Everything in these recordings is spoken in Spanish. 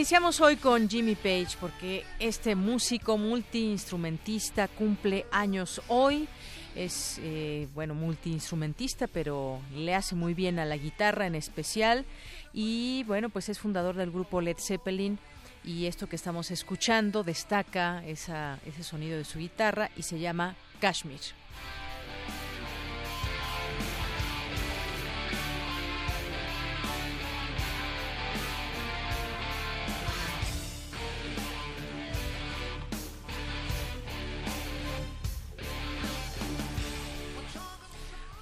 Iniciamos hoy con Jimmy Page porque este músico multiinstrumentista cumple años hoy. Es, eh, bueno, multiinstrumentista, pero le hace muy bien a la guitarra en especial. Y bueno, pues es fundador del grupo Led Zeppelin. Y esto que estamos escuchando destaca ese sonido de su guitarra y se llama Kashmir.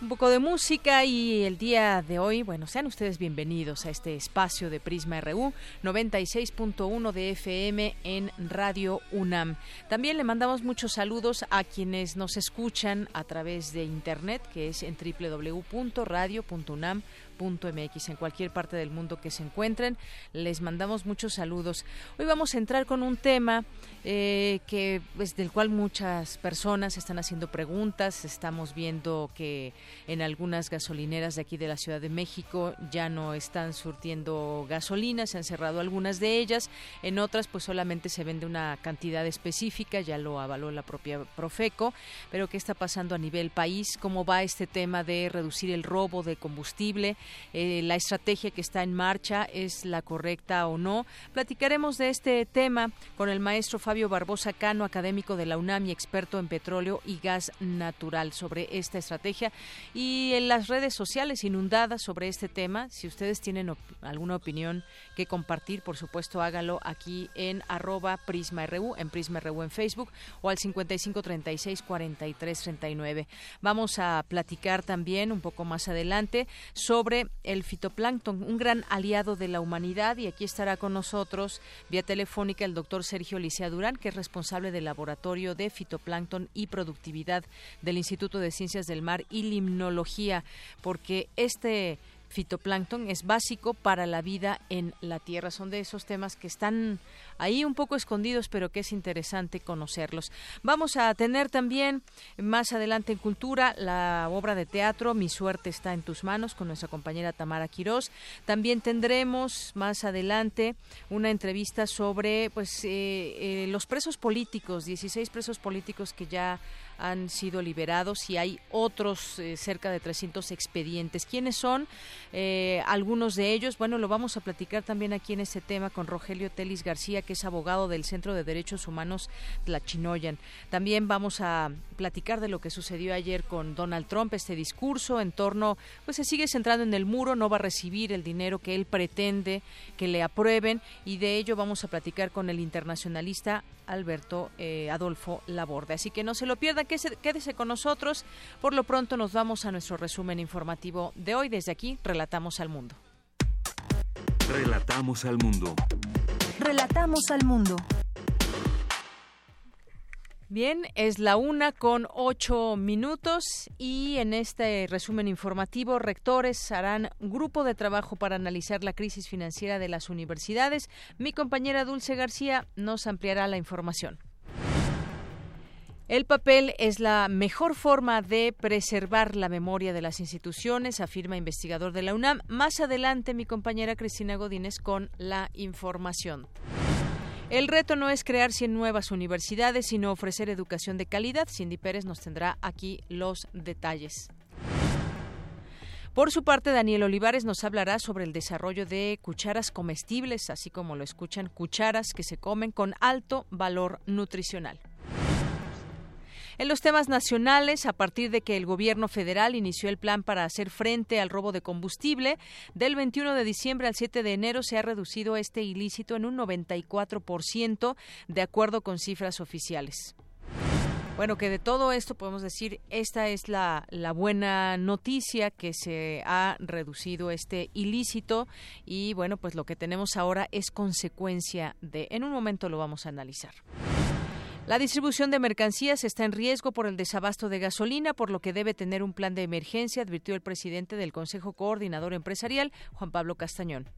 Un poco de música y el día de hoy, bueno, sean ustedes bienvenidos a este espacio de Prisma RU 96.1 de FM en Radio UNAM. También le mandamos muchos saludos a quienes nos escuchan a través de internet, que es en www.radio.unam mx en cualquier parte del mundo que se encuentren. Les mandamos muchos saludos. Hoy vamos a entrar con un tema eh, que pues, del cual muchas personas están haciendo preguntas. Estamos viendo que en algunas gasolineras de aquí de la Ciudad de México ya no están surtiendo gasolina, se han cerrado algunas de ellas. En otras pues solamente se vende una cantidad específica, ya lo avaló la propia Profeco. Pero ¿qué está pasando a nivel país? ¿Cómo va este tema de reducir el robo de combustible? Eh, la estrategia que está en marcha es la correcta o no. Platicaremos de este tema con el maestro Fabio Barbosa Cano, académico de la UNAM y experto en petróleo y gas natural sobre esta estrategia y en las redes sociales inundadas sobre este tema. Si ustedes tienen alguna opinión que compartir, por supuesto hágalo aquí en arroba PrismaRU, en PrismaRU en Facebook o al 5536 4339. Vamos a platicar también un poco más adelante sobre el fitoplancton, un gran aliado de la humanidad y aquí estará con nosotros vía telefónica el doctor Sergio Licea Durán, que es responsable del Laboratorio de Fitoplancton y Productividad del Instituto de Ciencias del Mar y Limnología, porque este fitoplancton es básico para la vida en la Tierra. Son de esos temas que están ahí un poco escondidos, pero que es interesante conocerlos. Vamos a tener también más adelante en Cultura la obra de teatro Mi suerte está en tus manos con nuestra compañera Tamara Quirós. También tendremos más adelante una entrevista sobre pues eh, eh, los presos políticos, 16 presos políticos que ya han sido liberados y hay otros eh, cerca de 300 expedientes. ¿Quiénes son? Eh, algunos de ellos, bueno, lo vamos a platicar también aquí en este tema con Rogelio Telis García, que es abogado del Centro de Derechos Humanos Tlachinoyan. También vamos a platicar de lo que sucedió ayer con Donald Trump, este discurso en torno, pues se sigue centrando en el muro, no va a recibir el dinero que él pretende que le aprueben y de ello vamos a platicar con el internacionalista Alberto eh, Adolfo Laborde. Así que no se lo pierda, quédese con nosotros. Por lo pronto nos vamos a nuestro resumen informativo de hoy. Desde aquí, Relatamos al Mundo. Relatamos al Mundo. Relatamos al Mundo. Bien, es la una con ocho minutos y en este resumen informativo, rectores harán grupo de trabajo para analizar la crisis financiera de las universidades. Mi compañera Dulce García nos ampliará la información. El papel es la mejor forma de preservar la memoria de las instituciones, afirma investigador de la UNAM. Más adelante, mi compañera Cristina Godínez con la información. El reto no es crear 100 nuevas universidades, sino ofrecer educación de calidad. Cindy Pérez nos tendrá aquí los detalles. Por su parte, Daniel Olivares nos hablará sobre el desarrollo de cucharas comestibles, así como lo escuchan, cucharas que se comen con alto valor nutricional. En los temas nacionales, a partir de que el gobierno federal inició el plan para hacer frente al robo de combustible, del 21 de diciembre al 7 de enero se ha reducido este ilícito en un 94%, de acuerdo con cifras oficiales. Bueno, que de todo esto podemos decir, esta es la, la, buena noticia que se ha reducido este ilícito y bueno, pues lo que tenemos ahora es consecuencia de, en un momento lo vamos a analizar. La distribución de mercancías está en riesgo por el desabasto de gasolina, por lo que debe tener un plan de emergencia, advirtió el presidente del Consejo Coordinador Empresarial, Juan Pablo Castañón.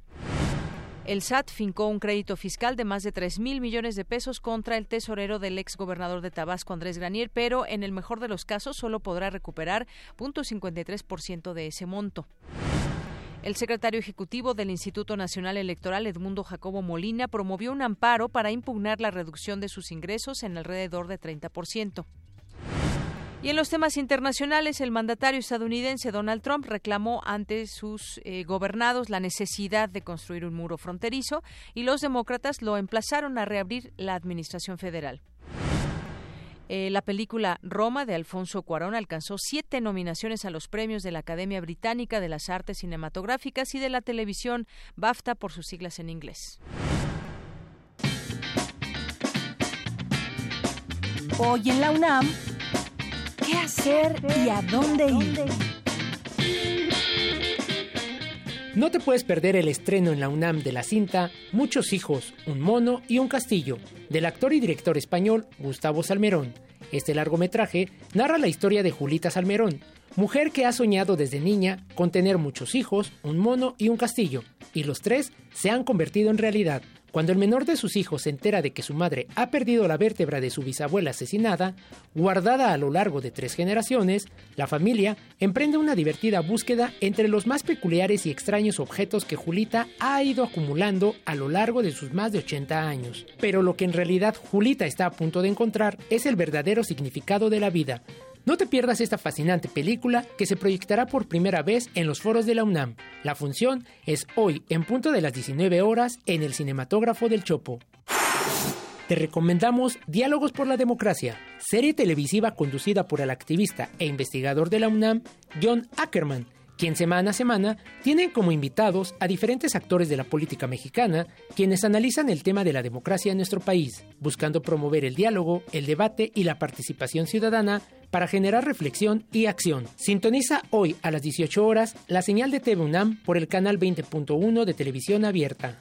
El SAT fincó un crédito fiscal de más de 3 mil millones de pesos contra el tesorero del ex gobernador de Tabasco, Andrés Granier, pero en el mejor de los casos solo podrá recuperar 0.53% de ese monto. El secretario ejecutivo del Instituto Nacional Electoral, Edmundo Jacobo Molina, promovió un amparo para impugnar la reducción de sus ingresos en alrededor de 30%. Y en los temas internacionales, el mandatario estadounidense Donald Trump reclamó ante sus eh, gobernados la necesidad de construir un muro fronterizo y los demócratas lo emplazaron a reabrir la administración federal. Eh, la película Roma de Alfonso Cuarón alcanzó siete nominaciones a los premios de la Academia Británica de las Artes Cinematográficas y de la televisión BAFTA por sus siglas en inglés. Hoy en la UNAM, ¿qué hacer y a dónde ir? No te puedes perder el estreno en la UNAM de la cinta Muchos hijos, un mono y un castillo, del actor y director español Gustavo Salmerón. Este largometraje narra la historia de Julita Salmerón, mujer que ha soñado desde niña con tener muchos hijos, un mono y un castillo, y los tres se han convertido en realidad. Cuando el menor de sus hijos se entera de que su madre ha perdido la vértebra de su bisabuela asesinada, guardada a lo largo de tres generaciones, la familia emprende una divertida búsqueda entre los más peculiares y extraños objetos que Julita ha ido acumulando a lo largo de sus más de 80 años. Pero lo que en realidad Julita está a punto de encontrar es el verdadero significado de la vida, no te pierdas esta fascinante película que se proyectará por primera vez en los foros de la UNAM. La función es hoy en punto de las 19 horas en el cinematógrafo del Chopo. Te recomendamos Diálogos por la Democracia, serie televisiva conducida por el activista e investigador de la UNAM, John Ackerman, quien semana a semana tiene como invitados a diferentes actores de la política mexicana, quienes analizan el tema de la democracia en nuestro país, buscando promover el diálogo, el debate y la participación ciudadana para generar reflexión y acción. Sintoniza hoy a las 18 horas la señal de TV UNAM por el canal 20.1 de televisión abierta.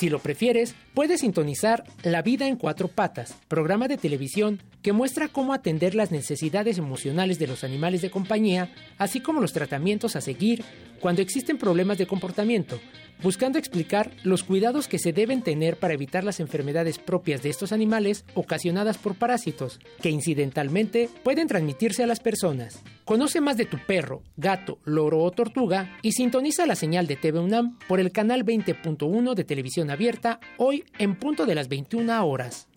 Si lo prefieres, puedes sintonizar La vida en cuatro patas, programa de televisión que muestra cómo atender las necesidades emocionales de los animales de compañía, así como los tratamientos a seguir cuando existen problemas de comportamiento, buscando explicar los cuidados que se deben tener para evitar las enfermedades propias de estos animales ocasionadas por parásitos, que incidentalmente pueden transmitirse a las personas. Conoce más de tu perro, gato, loro o tortuga y sintoniza la señal de TV UNAM por el canal 20.1 de televisión abierta hoy en punto de las 21 horas.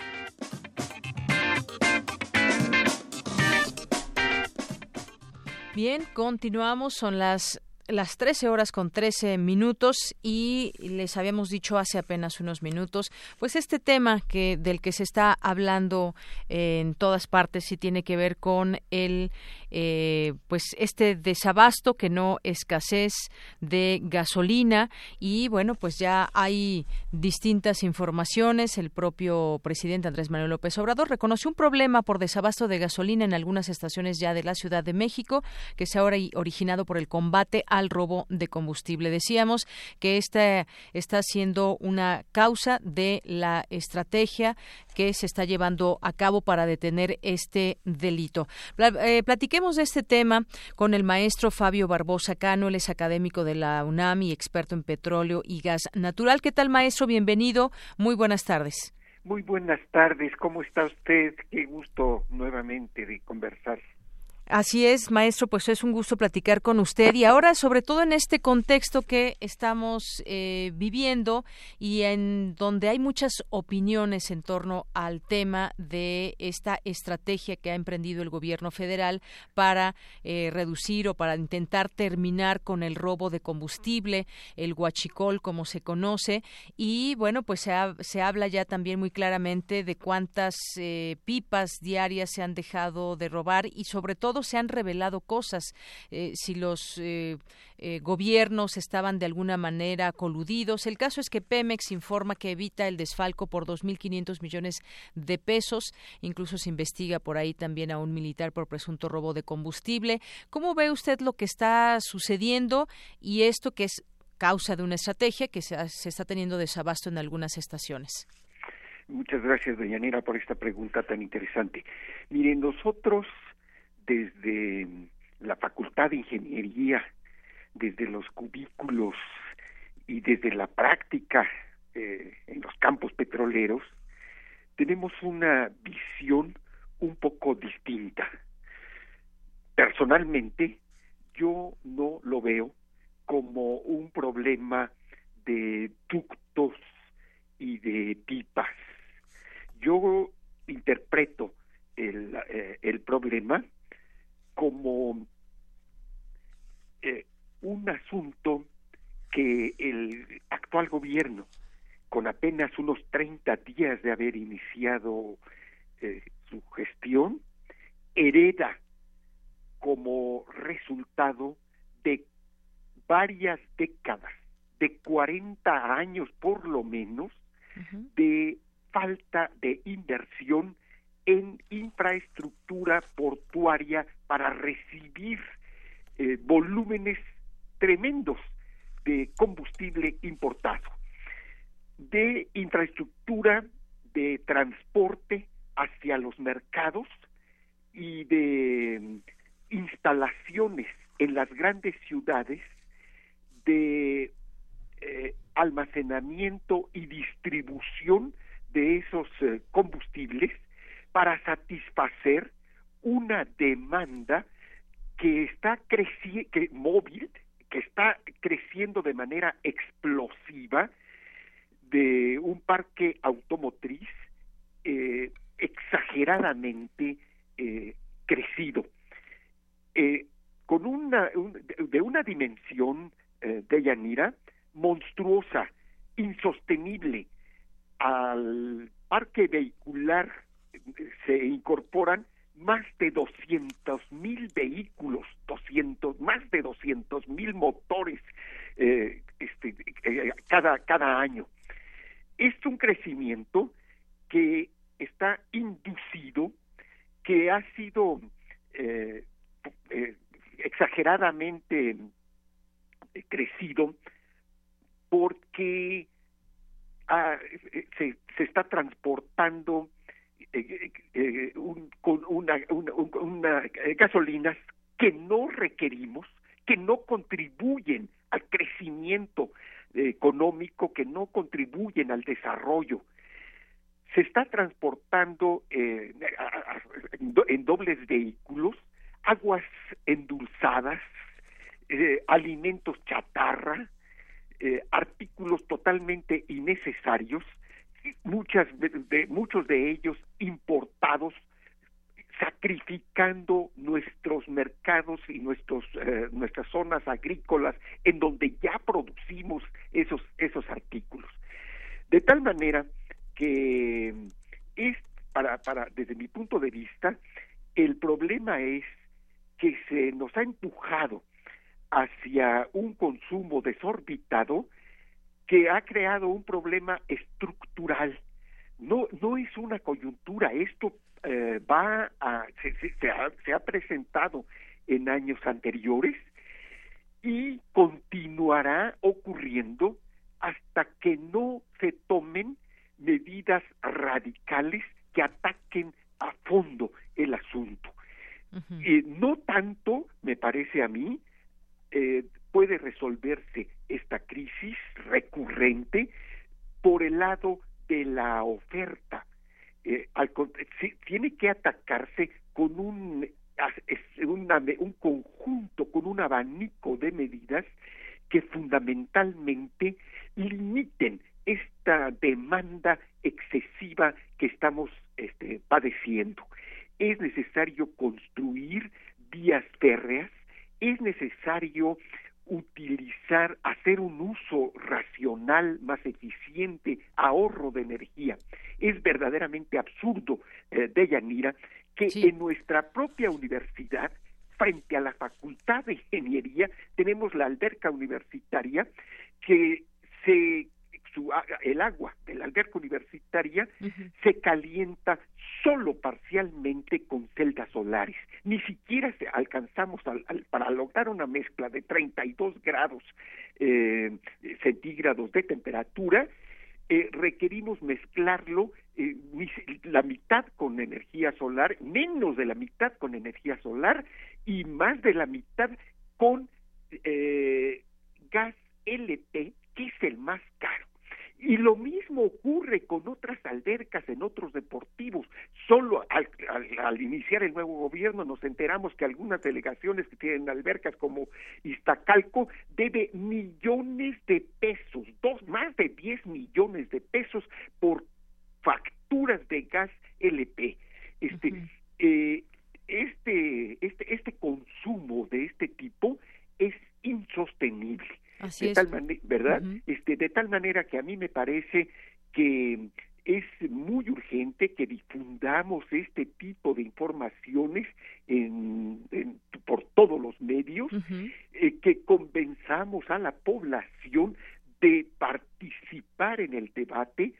Bien, continuamos, son las las 13 horas con 13 minutos y les habíamos dicho hace apenas unos minutos, pues este tema que del que se está hablando en todas partes y tiene que ver con el eh, pues este desabasto que no escasez de gasolina. Y bueno pues ya hay distintas informaciones. El propio presidente Andrés Manuel López Obrador reconoció un problema por desabasto de gasolina en algunas estaciones ya de la Ciudad de México que se ha originado por el combate al robo de combustible decíamos que esta está siendo una causa de la estrategia que se está llevando a cabo para detener este delito. Eh, platiquemos de este tema con el maestro Fabio Barbosa Cano, él es académico de la UNAM y experto en petróleo y gas natural. ¿Qué tal, maestro? Bienvenido. Muy buenas tardes. Muy buenas tardes. ¿Cómo está usted? Qué gusto nuevamente de conversar. Así es, maestro, pues es un gusto platicar con usted. Y ahora sobre todo en este contexto que estamos eh, viviendo y en donde hay muchas opiniones en torno al tema de esta estrategia que ha emprendido el gobierno federal para eh, reducir o para intentar terminar con el robo de combustible, el huachicol como se conoce. Y bueno, pues se, se habla ya también muy claramente de cuántas eh, pipas diarias se han dejado de robar y sobre todo se han revelado cosas, eh, si los eh, eh, gobiernos estaban de alguna manera coludidos. El caso es que Pemex informa que evita el desfalco por 2.500 millones de pesos. Incluso se investiga por ahí también a un militar por presunto robo de combustible. ¿Cómo ve usted lo que está sucediendo y esto que es causa de una estrategia que se, se está teniendo desabasto en algunas estaciones? Muchas gracias, doña Nera, por esta pregunta tan interesante. Miren, nosotros desde la Facultad de Ingeniería, desde los cubículos y desde la práctica eh, en los campos petroleros, tenemos una visión un poco distinta. Personalmente, yo no lo veo como un problema de ductos y de pipas. Yo interpreto el, eh, el problema como eh, un asunto que el actual gobierno, con apenas unos 30 días de haber iniciado eh, su gestión, hereda como resultado de varias décadas, de 40 años por lo menos, de falta de inversión en infraestructura portuaria para recibir eh, volúmenes tremendos de combustible importado, de infraestructura de transporte hacia los mercados y de mm, instalaciones en las grandes ciudades de eh, almacenamiento y distribución de esos eh, combustibles para satisfacer una demanda que está creciendo, móvil, que está creciendo de manera explosiva de un parque automotriz eh, exageradamente eh, crecido, eh, con una de una dimensión de Yanira monstruosa, insostenible al parque vehicular se incorporan más de 200 mil vehículos, 200, más de 200 mil motores eh, este, eh, cada, cada año. Es un crecimiento que está inducido, que ha sido eh, exageradamente crecido porque ah, se, se está transportando eh, eh, un, con eh, gasolinas que no requerimos, que no contribuyen al crecimiento económico, que no contribuyen al desarrollo. Se está transportando en dobles vehículos aguas endulzadas, alimentos chatarra, artículos totalmente innecesarios muchas de, muchos de ellos importados sacrificando nuestros mercados y nuestros eh, nuestras zonas agrícolas en donde ya producimos esos esos artículos. De tal manera que es para para desde mi punto de vista el problema es que se nos ha empujado hacia un consumo desorbitado que ha creado un problema estructural. No, no es una coyuntura, esto eh, va a, se, se, ha, se ha presentado en años anteriores y continuará ocurriendo hasta que no se tomen medidas radicales que ataquen a fondo el asunto. Eh, no tanto, me parece a mí, eh, puede resolverse por el lado de la oferta. Eh, tiene que atacarse con un conjunto con un abanico de medidas que fundamentalmente limiten esta demanda excesiva que estamos este, padeciendo. Es necesario construir vías férreas, es necesario utilizar, hacer un uso racional más eficiente, ahorro de energía. Es verdaderamente absurdo, eh, Deyanira, que en nuestra propia universidad, frente a la Facultad de Ingeniería, tenemos la alberca universitaria que se el agua de la alberca universitaria se calienta solo parcialmente con celdas solares. Ni siquiera alcanzamos para lograr una mezcla de 32 grados eh, centígrados de temperatura, eh, requerimos mezclarlo eh, la mitad con energía solar, menos de la mitad con energía solar y más de la mitad con gas LP, que es el más caro. Y lo mismo ocurre con otras albercas en otros deportivos. Solo al, iniciar el nuevo gobierno nos enteramos que algunas delegaciones que tienen albercas como Iztacalco debe millones de de 10 millones de pesos por facturas de gas LP. Este, eh, este, este, este consumo de este tipo es insostenible. De tal manera, ¿verdad? Este, de tal manera que a mí me parece que es muy urgente que difundamos este tipo de informaciones en, por todos los medios, eh, que convenzamos a la población de participar en el debate,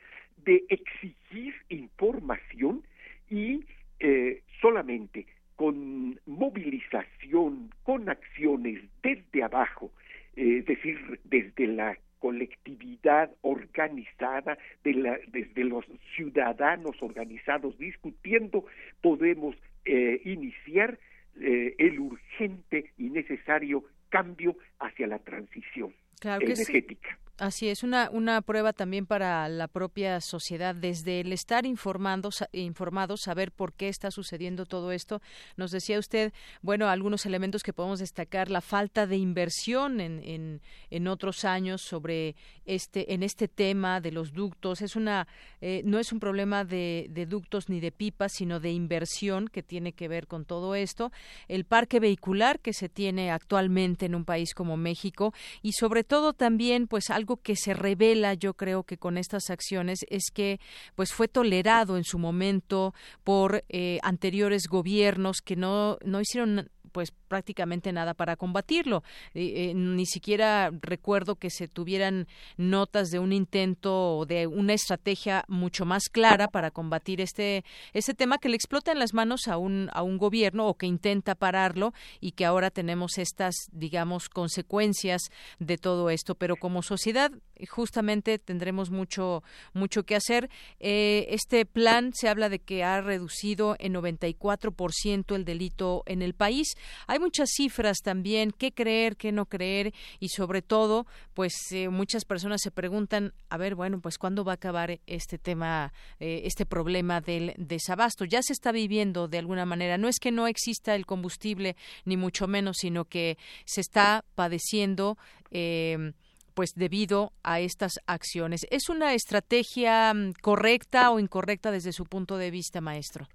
de exigir información y eh, solamente con movilización, con acciones desde abajo, eh, es decir, desde la colectividad organizada, desde los ciudadanos organizados discutiendo, podemos eh, iniciar eh, el urgente y necesario cambio hacia la transición energética. Así es, una, una prueba también para la propia sociedad, desde el estar informando, informados, saber por qué está sucediendo todo esto. Nos decía usted, bueno, algunos elementos que podemos destacar, la falta de inversión en, en, en otros años sobre este, en este tema de los ductos. Es una, eh, no es un problema de, de ductos ni de pipas, sino de inversión que tiene que ver con todo esto. El parque vehicular que se tiene actualmente en un país como México y sobre todo también, pues, algo que se revela, yo creo que con estas acciones es que pues fue tolerado en su momento por eh, anteriores gobiernos que no no hicieron pues prácticamente nada para combatirlo. Eh, ni siquiera recuerdo que se tuvieran notas de un intento o de una estrategia mucho más clara para combatir este, este tema que le explota en las manos a un, a un gobierno o que intenta pararlo y que ahora tenemos estas, digamos, consecuencias de todo esto. Pero como sociedad, justamente tendremos mucho, mucho que hacer. Eh, este plan se habla de que ha reducido en 94% el delito en el país. Hay muchas cifras también, qué creer, qué no creer y sobre todo, pues eh, muchas personas se preguntan, a ver, bueno, pues cuándo va a acabar este tema, eh, este problema del desabasto. Ya se está viviendo de alguna manera. No es que no exista el combustible, ni mucho menos, sino que se está padeciendo. Eh, pues debido a estas acciones. ¿Es una estrategia mm, correcta o incorrecta desde su punto de vista, maestro?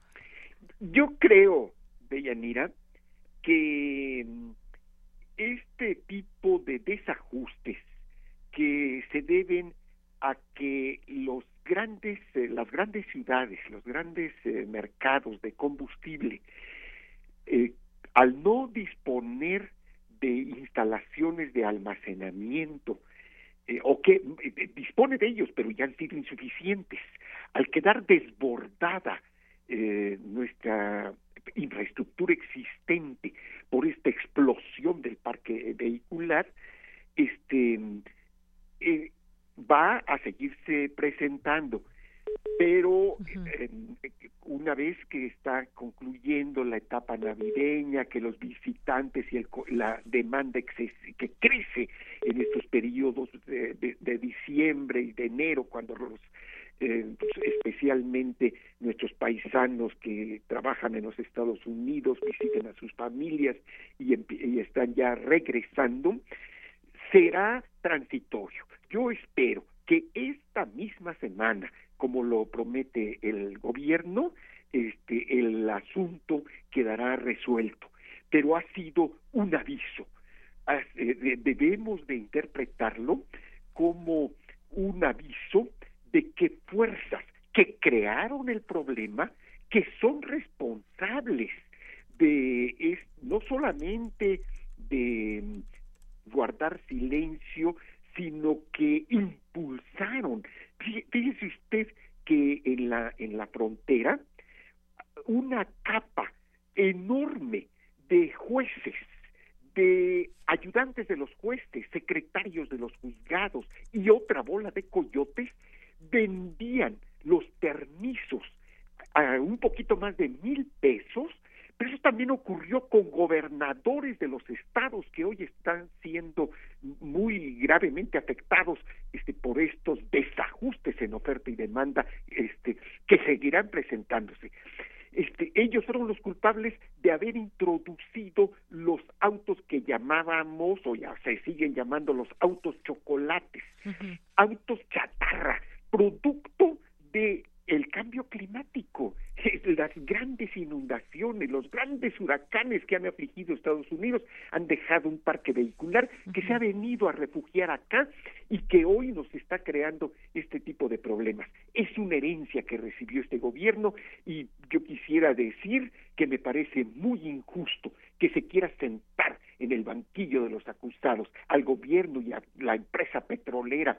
Yo creo, Deyanira, que mm, este tipo de desajustes que se deben a que los grandes, eh, las grandes ciudades, los grandes eh, mercados de combustible, eh, al no disponer de instalaciones de almacenamiento, o que dispone de ellos, pero ya han sido insuficientes, al quedar desbordada nuestra infraestructura existente por esta explosión del parque vehicular, este eh, va a seguirse presentando. Pero una vez que está concluyendo la etapa navideña, que los visitantes y la demanda que crece en estos periodos de, de, diciembre y de enero, cuando los eh, especialmente nuestros paisanos que trabajan en los Estados Unidos, visiten a sus familias y, y están ya regresando, será transitorio. Yo espero que esta misma semana, como lo promete el gobierno, este, el asunto quedará resuelto. Pero ha sido un aviso. Eh, debemos de interpretarlo como un aviso de que fuerzas que crearon el problema, que son responsables de es, no solamente de guardar silencio, sino que impulsaron. Fíjese usted que en la en la frontera una capa enorme de jueces, de ayudantes de los jueces, secretarios de los juzgados y otra bola de coyotes vendían los permisos a un poquito más de mil pesos, pero eso también ocurrió con gobernadores de los estados que hoy están siendo muy gravemente afectados este, por estos desajustes en oferta y demanda este, que seguirán presentándose. Este, ellos fueron los culpables de haber introducido los autos que llamábamos, o ya se siguen llamando los autos chocolates, autos chatarra, producto de el cambio climático, las grandes inundaciones, los grandes huracanes que han afligido Estados Unidos han dejado un parque vehicular que se ha venido a refugiar acá y que hoy nos está creando este tipo de problemas. Es una herencia que recibió este gobierno y yo quisiera decir que me parece muy injusto que se quiera sentar en el banquillo de los acusados al gobierno y a la empresa petrolera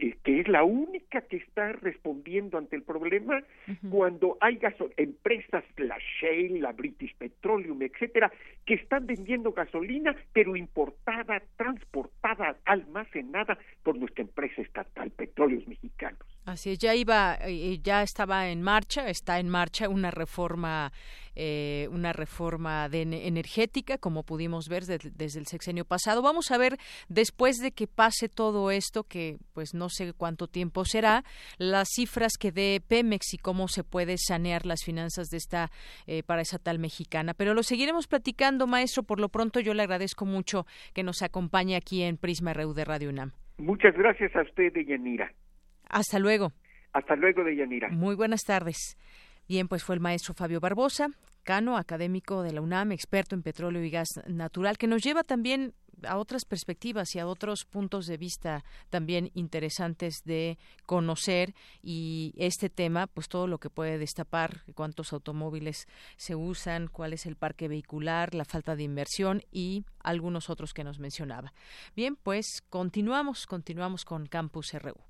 eh, que es la única que está respondiendo ante el problema cuando hay empresas, la Shell, la British Petroleum, etcétera, que están vendiendo gasolina, pero importada, transportada, almacenada por nuestra empresa estatal, Petróleos Mexicanos. Así es, ya iba, eh, ya estaba en marcha, está en marcha una reforma, eh, una reforma de energética, como pudimos ver desde el sexenio pasado. Vamos a ver después de que pase todo esto, que pues no sé cuánto tiempo será, las cifras que dé Pemex y cómo se puede sanear las finanzas de esta eh, paraestatal mexicana. Pero lo seguiremos platicando, maestro. Por lo pronto, yo le agradezco mucho que nos acompañe aquí en Prisma RU de Radio UNAM. Muchas gracias a usted, Deyanira. Hasta luego. Hasta luego, Deyanira. Muy buenas tardes. Bien, pues fue el maestro Fabio Barbosa, cano, académico de la UNAM, experto en petróleo y gas natural, que nos lleva también a otras perspectivas y a otros puntos de vista también interesantes de conocer y este tema, pues todo lo que puede destapar, cuántos automóviles se usan, cuál es el parque vehicular, la falta de inversión y algunos otros que nos mencionaba. Bien, pues continuamos, continuamos con Campus RU.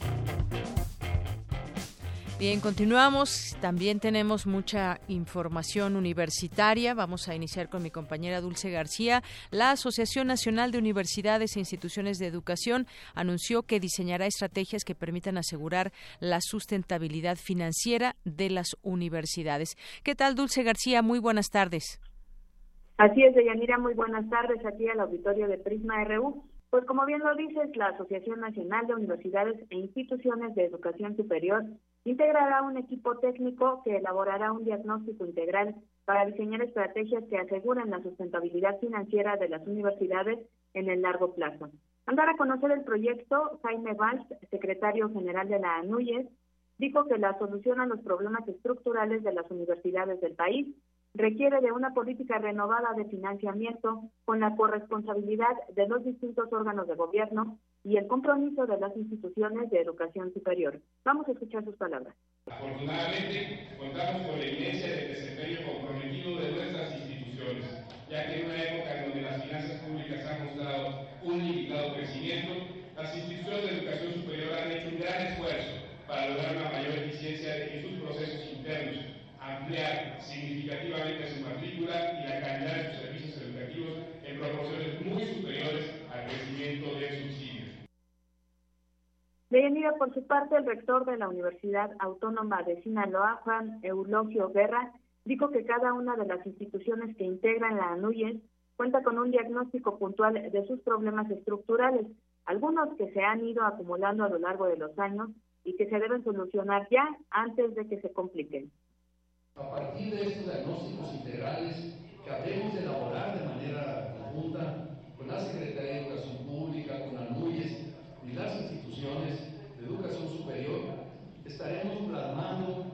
Bien, continuamos. También tenemos mucha información universitaria. Vamos a iniciar con mi compañera Dulce García. La Asociación Nacional de Universidades e Instituciones de Educación anunció que diseñará estrategias que permitan asegurar la sustentabilidad financiera de las universidades. ¿Qué tal, Dulce García? Muy buenas tardes. Así es, Deyanira. Muy buenas tardes aquí al auditorio de Prisma RU. Pues como bien lo dices, la Asociación Nacional de Universidades e Instituciones de Educación Superior integrará un equipo técnico que elaborará un diagnóstico integral para diseñar estrategias que aseguren la sustentabilidad financiera de las universidades en el largo plazo. Andar a conocer el proyecto, Jaime Valls, secretario general de la ANUYES, dijo que la solución a los problemas estructurales de las universidades del país requiere de una política renovada de financiamiento con la corresponsabilidad de los distintos órganos de gobierno y el compromiso de las instituciones de educación superior. Vamos a escuchar sus palabras. Afortunadamente, contamos con la evidencia del desempeño comprometido de nuestras instituciones, ya que en una época donde las finanzas públicas han mostrado un limitado crecimiento, las instituciones de educación superior han hecho un gran esfuerzo para lograr una mayor eficiencia en sus procesos internos ampliar significativamente su matrícula y la calidad de sus servicios educativos en proporciones muy superiores al crecimiento del subsidio. Deyanira, por su parte, el rector de la Universidad Autónoma de Sinaloa, Juan Eulogio Guerra, dijo que cada una de las instituciones que integran la ANUYES cuenta con un diagnóstico puntual de sus problemas estructurales, algunos que se han ido acumulando a lo largo de los años y que se deben solucionar ya antes de que se compliquen. A partir de estos diagnósticos integrales que habremos de elaborar de manera conjunta con la Secretaría de Educación Pública, con ANUYES y las instituciones de educación superior, estaremos plasmando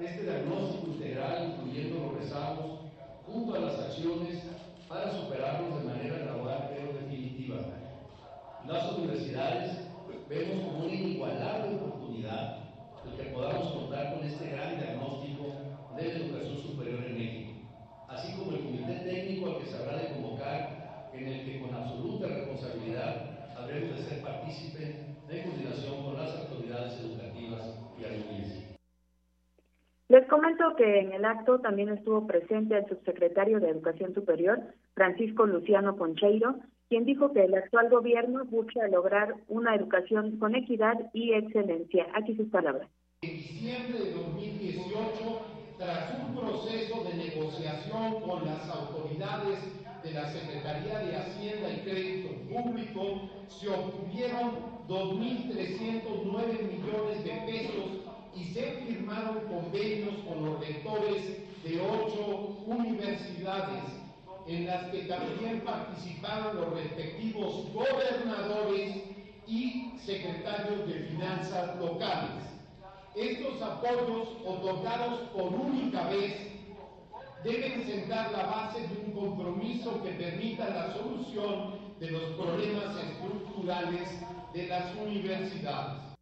este diagnóstico integral, incluyendo los rezagos, junto a las acciones para superarlos de manera gradual pero definitiva. Las universidades vemos como una inigualable oportunidad el que podamos contar con este gran diagnóstico de la educación superior en México, así como el comité técnico al que se habrá de convocar, en el que con absoluta responsabilidad habremos de ser partícipes en coordinación con las autoridades educativas y alumnos. Les comento que en el acto también estuvo presente el subsecretario de Educación Superior, Francisco Luciano Concheiro, quien dijo que el actual gobierno busca lograr una educación con equidad y excelencia. Aquí sus palabras. En diciembre de 2018, tras un proceso de negociación con las autoridades de la Secretaría de Hacienda y Crédito Público, se obtuvieron 2.309 millones de pesos y se firmaron convenios con los rectores de ocho universidades, en las que también participaron los respectivos gobernadores y secretarios de finanzas locales. Estos apoyos otorgados por única vez deben sentar la base de un compromiso que permita la solución de los problemas estructurales de las universidades.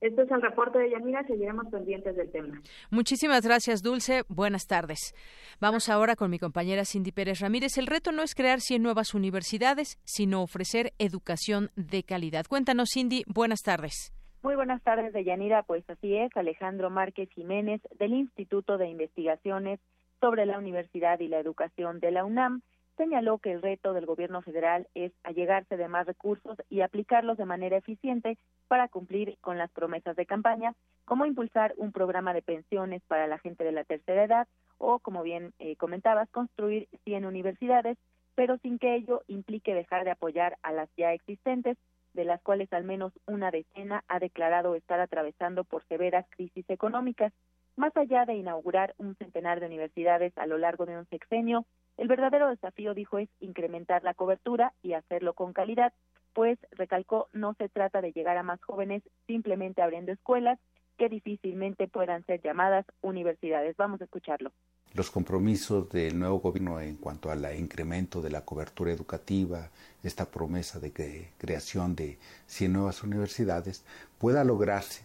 Este es el reporte de Yanira, seguiremos pendientes del tema. Muchísimas gracias, Dulce. Buenas tardes. Vamos ahora con mi compañera Cindy Pérez Ramírez. El reto no es crear 100 nuevas universidades, sino ofrecer educación de calidad. Cuéntanos, Cindy. Buenas tardes. Muy buenas tardes, Deyanira. Pues así es, Alejandro Márquez Jiménez, del Instituto de Investigaciones sobre la Universidad y la Educación de la UNAM, señaló que el reto del gobierno federal es allegarse de más recursos y aplicarlos de manera eficiente para cumplir con las promesas de campaña, como impulsar un programa de pensiones para la gente de la tercera edad o, como bien eh, comentabas, construir 100 universidades, pero sin que ello implique dejar de apoyar a las ya existentes, de las cuales al menos una decena ha declarado estar atravesando por severas crisis económicas. Más allá de inaugurar un centenar de universidades a lo largo de un sexenio, el verdadero desafío, dijo, es incrementar la cobertura y hacerlo con calidad, pues, recalcó, no se trata de llegar a más jóvenes simplemente abriendo escuelas que difícilmente puedan ser llamadas universidades. Vamos a escucharlo. Los compromisos del nuevo gobierno en cuanto al incremento de la cobertura educativa, esta promesa de creación de 100 nuevas universidades, pueda lograrse,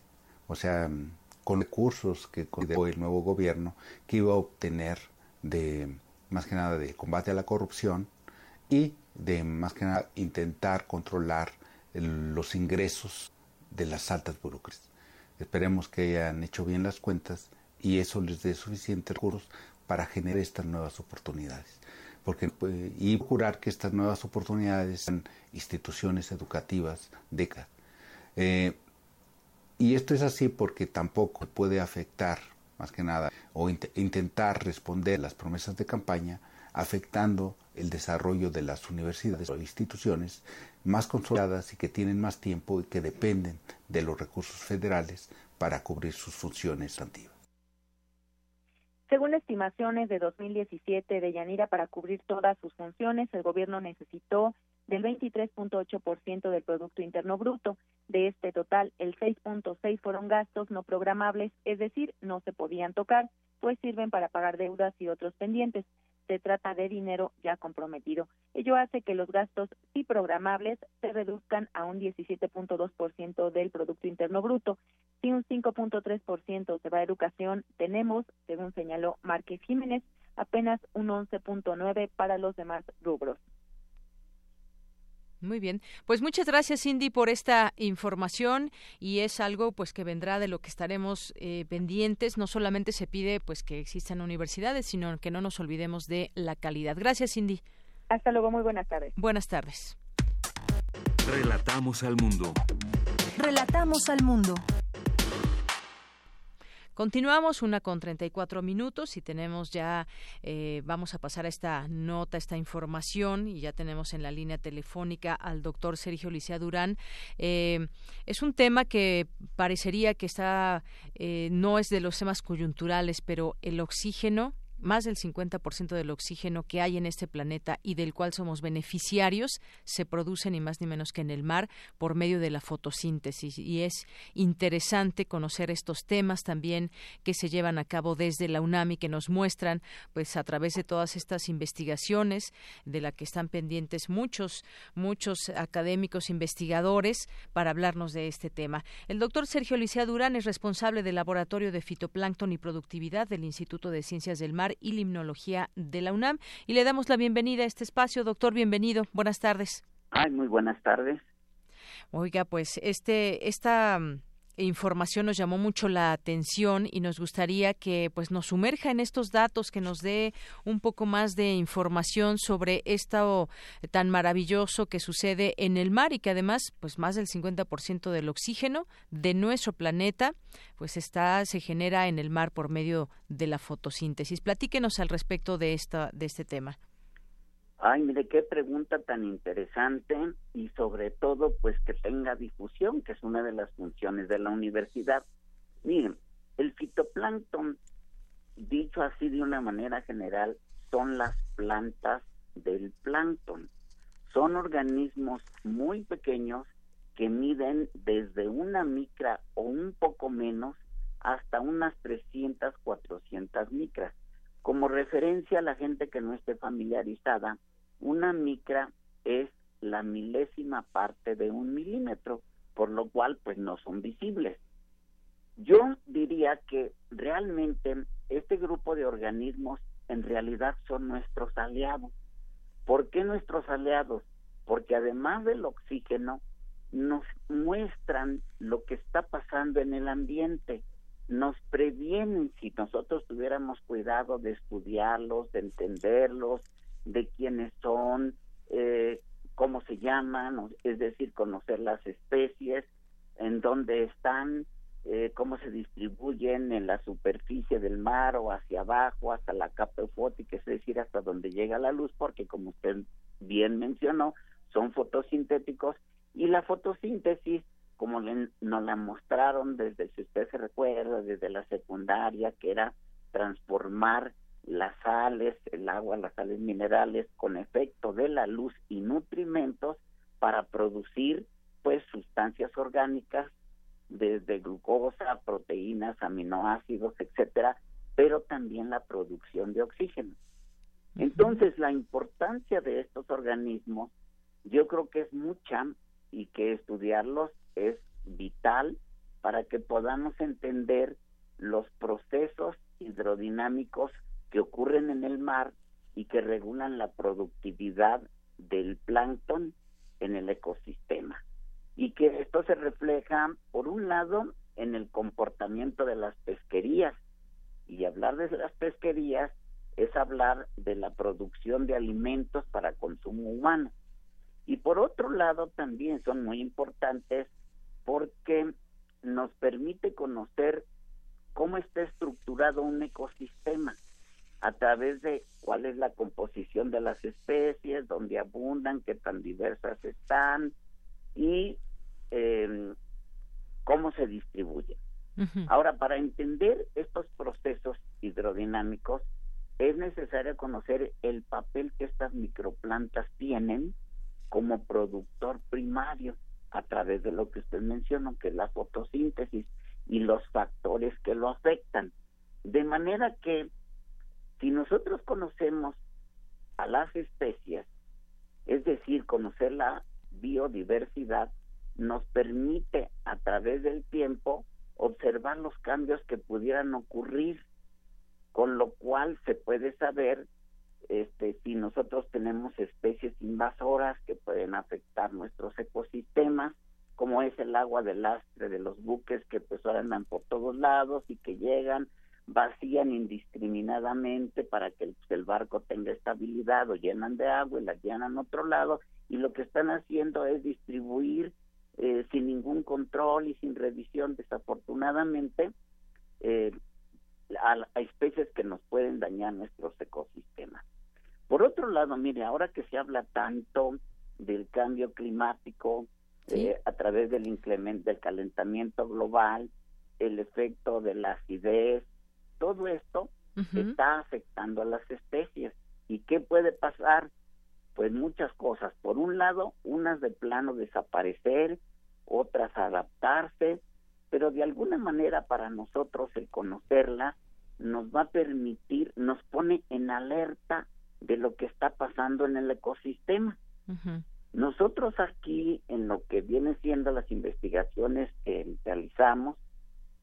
o sea, con recursos que el nuevo gobierno que iba a obtener de más que nada de combate a la corrupción y de más que nada intentar controlar los ingresos de las altas burocracias. Esperemos que hayan hecho bien las cuentas y eso les dé suficientes recursos para generar estas nuevas oportunidades. Porque, y procurar que estas nuevas oportunidades sean instituciones educativas de eh, y esto es así porque tampoco puede afectar más que nada, o intentar responder las promesas de campaña afectando el desarrollo de las universidades o instituciones más consolidadas y que tienen más tiempo y que dependen de los recursos federales para cubrir sus funciones antiguas. Según estimaciones de 2017 de Yanira, para cubrir todas sus funciones, el gobierno necesitó del 23.8% del Producto Interno Bruto. De este total, el 6.6 fueron gastos no programables, es decir, no se podían tocar, pues sirven para pagar deudas y otros pendientes. Se trata de dinero ya comprometido. Ello hace que los gastos sí programables se reduzcan a un 17.2% del Producto Interno Bruto. Si un 5.3% se va a educación, tenemos, según señaló Márquez Jiménez, apenas un 11.9% para los demás rubros. Muy bien, pues muchas gracias Cindy por esta información y es algo pues que vendrá de lo que estaremos eh, pendientes. No solamente se pide pues que existan universidades, sino que no nos olvidemos de la calidad. Gracias Cindy. Hasta luego, muy buenas tardes. Buenas tardes. Relatamos al mundo. Relatamos al mundo. Continuamos una con 34 minutos y tenemos ya, eh, vamos a pasar a esta nota, esta información y ya tenemos en la línea telefónica al doctor Sergio Licea Durán. Eh, es un tema que parecería que está, eh, no es de los temas coyunturales, pero el oxígeno más del 50% del oxígeno que hay en este planeta y del cual somos beneficiarios se produce ni más ni menos que en el mar por medio de la fotosíntesis y es interesante conocer estos temas también que se llevan a cabo desde la UNAMI que nos muestran pues a través de todas estas investigaciones de la que están pendientes muchos muchos académicos investigadores para hablarnos de este tema. El doctor Sergio Licea Durán es responsable del laboratorio de fitoplancton y productividad del Instituto de Ciencias del Mar y Limnología de la UNAM. Y le damos la bienvenida a este espacio. Doctor, bienvenido. Buenas tardes. Ay, muy buenas tardes. Oiga, pues este, esta información nos llamó mucho la atención y nos gustaría que pues nos sumerja en estos datos, que nos dé un poco más de información sobre esto tan maravilloso que sucede en el mar y que además pues más del 50% del oxígeno de nuestro planeta pues está se genera en el mar por medio de la fotosíntesis. Platíquenos al respecto de esta de este tema. Ay, mire qué pregunta tan interesante y sobre todo pues que tenga difusión, que es una de las funciones de la universidad. Miren, el fitoplancton, dicho así de una manera general, son las plantas del plancton. Son organismos muy pequeños que miden desde una micra o un poco menos hasta unas 300, 400 micras. Como referencia a la gente que no esté familiarizada, una micra es la milésima parte de un milímetro, por lo cual pues no son visibles. Yo diría que realmente este grupo de organismos en realidad son nuestros aliados. ¿Por qué nuestros aliados? Porque además del oxígeno, nos muestran lo que está pasando en el ambiente, nos previenen si nosotros tuviéramos cuidado de estudiarlos, de entenderlos, de quiénes son, eh, cómo se llaman, es decir, conocer las especies, en dónde están, eh, cómo se distribuyen en la superficie del mar o hacia abajo, hasta la capa eufótica, es decir, hasta donde llega la luz, porque como usted bien mencionó, son fotosintéticos. Y la fotosíntesis, como nos la mostraron desde, si usted se recuerda, desde la secundaria, que era transformar las sales, el agua, las sales minerales con efecto de la luz y nutrimentos para producir pues sustancias orgánicas desde glucosa, proteínas, aminoácidos, etcétera, pero también la producción de oxígeno. Entonces, la importancia de estos organismos yo creo que es mucha y que estudiarlos es vital para que podamos entender los procesos hidrodinámicos que ocurren en el mar y que regulan la productividad del plancton en el ecosistema. Y que esto se refleja, por un lado, en el comportamiento de las pesquerías. Y hablar de las pesquerías es hablar de la producción de alimentos para consumo humano. Y por otro lado, también son muy importantes porque nos permite conocer cómo está estructurado un ecosistema a través de cuál es la composición de las especies, dónde abundan, qué tan diversas están y em, cómo se distribuyen. Ahora, para entender estos procesos hidrodinámicos, es necesario conocer el papel que estas microplantas tienen como productor primario a través de lo que usted mencionó, que es la fotosíntesis y los factores que lo afectan. De manera que si nosotros conocemos a las especies, es decir, conocer la biodiversidad, nos permite a través del tiempo observar los cambios que pudieran ocurrir, con lo cual se puede saber este, si nosotros tenemos especies invasoras que pueden afectar nuestros ecosistemas, como es el agua del lastre de los buques que pues andan por todos lados y que llegan, vacían indiscriminadamente para que el, el barco tenga estabilidad o llenan de agua y la llenan a otro lado y lo que están haciendo es distribuir eh, sin ningún control y sin revisión desafortunadamente eh, a, especies que nos pueden dañar nuestros ecosistemas. Por otro lado, mire, ahora que se habla tanto del cambio climático eh, a través del, incremento, del calentamiento global, el efecto de la acidez, todo esto está afectando a las especies. ¿Y qué puede pasar? Pues muchas cosas. Por un lado, unas de plano desaparecer, otras adaptarse, pero de alguna manera para nosotros el conocerlas nos va a permitir, nos pone en alerta de lo que está pasando en el ecosistema. Nosotros aquí, en lo que vienen siendo las investigaciones que realizamos,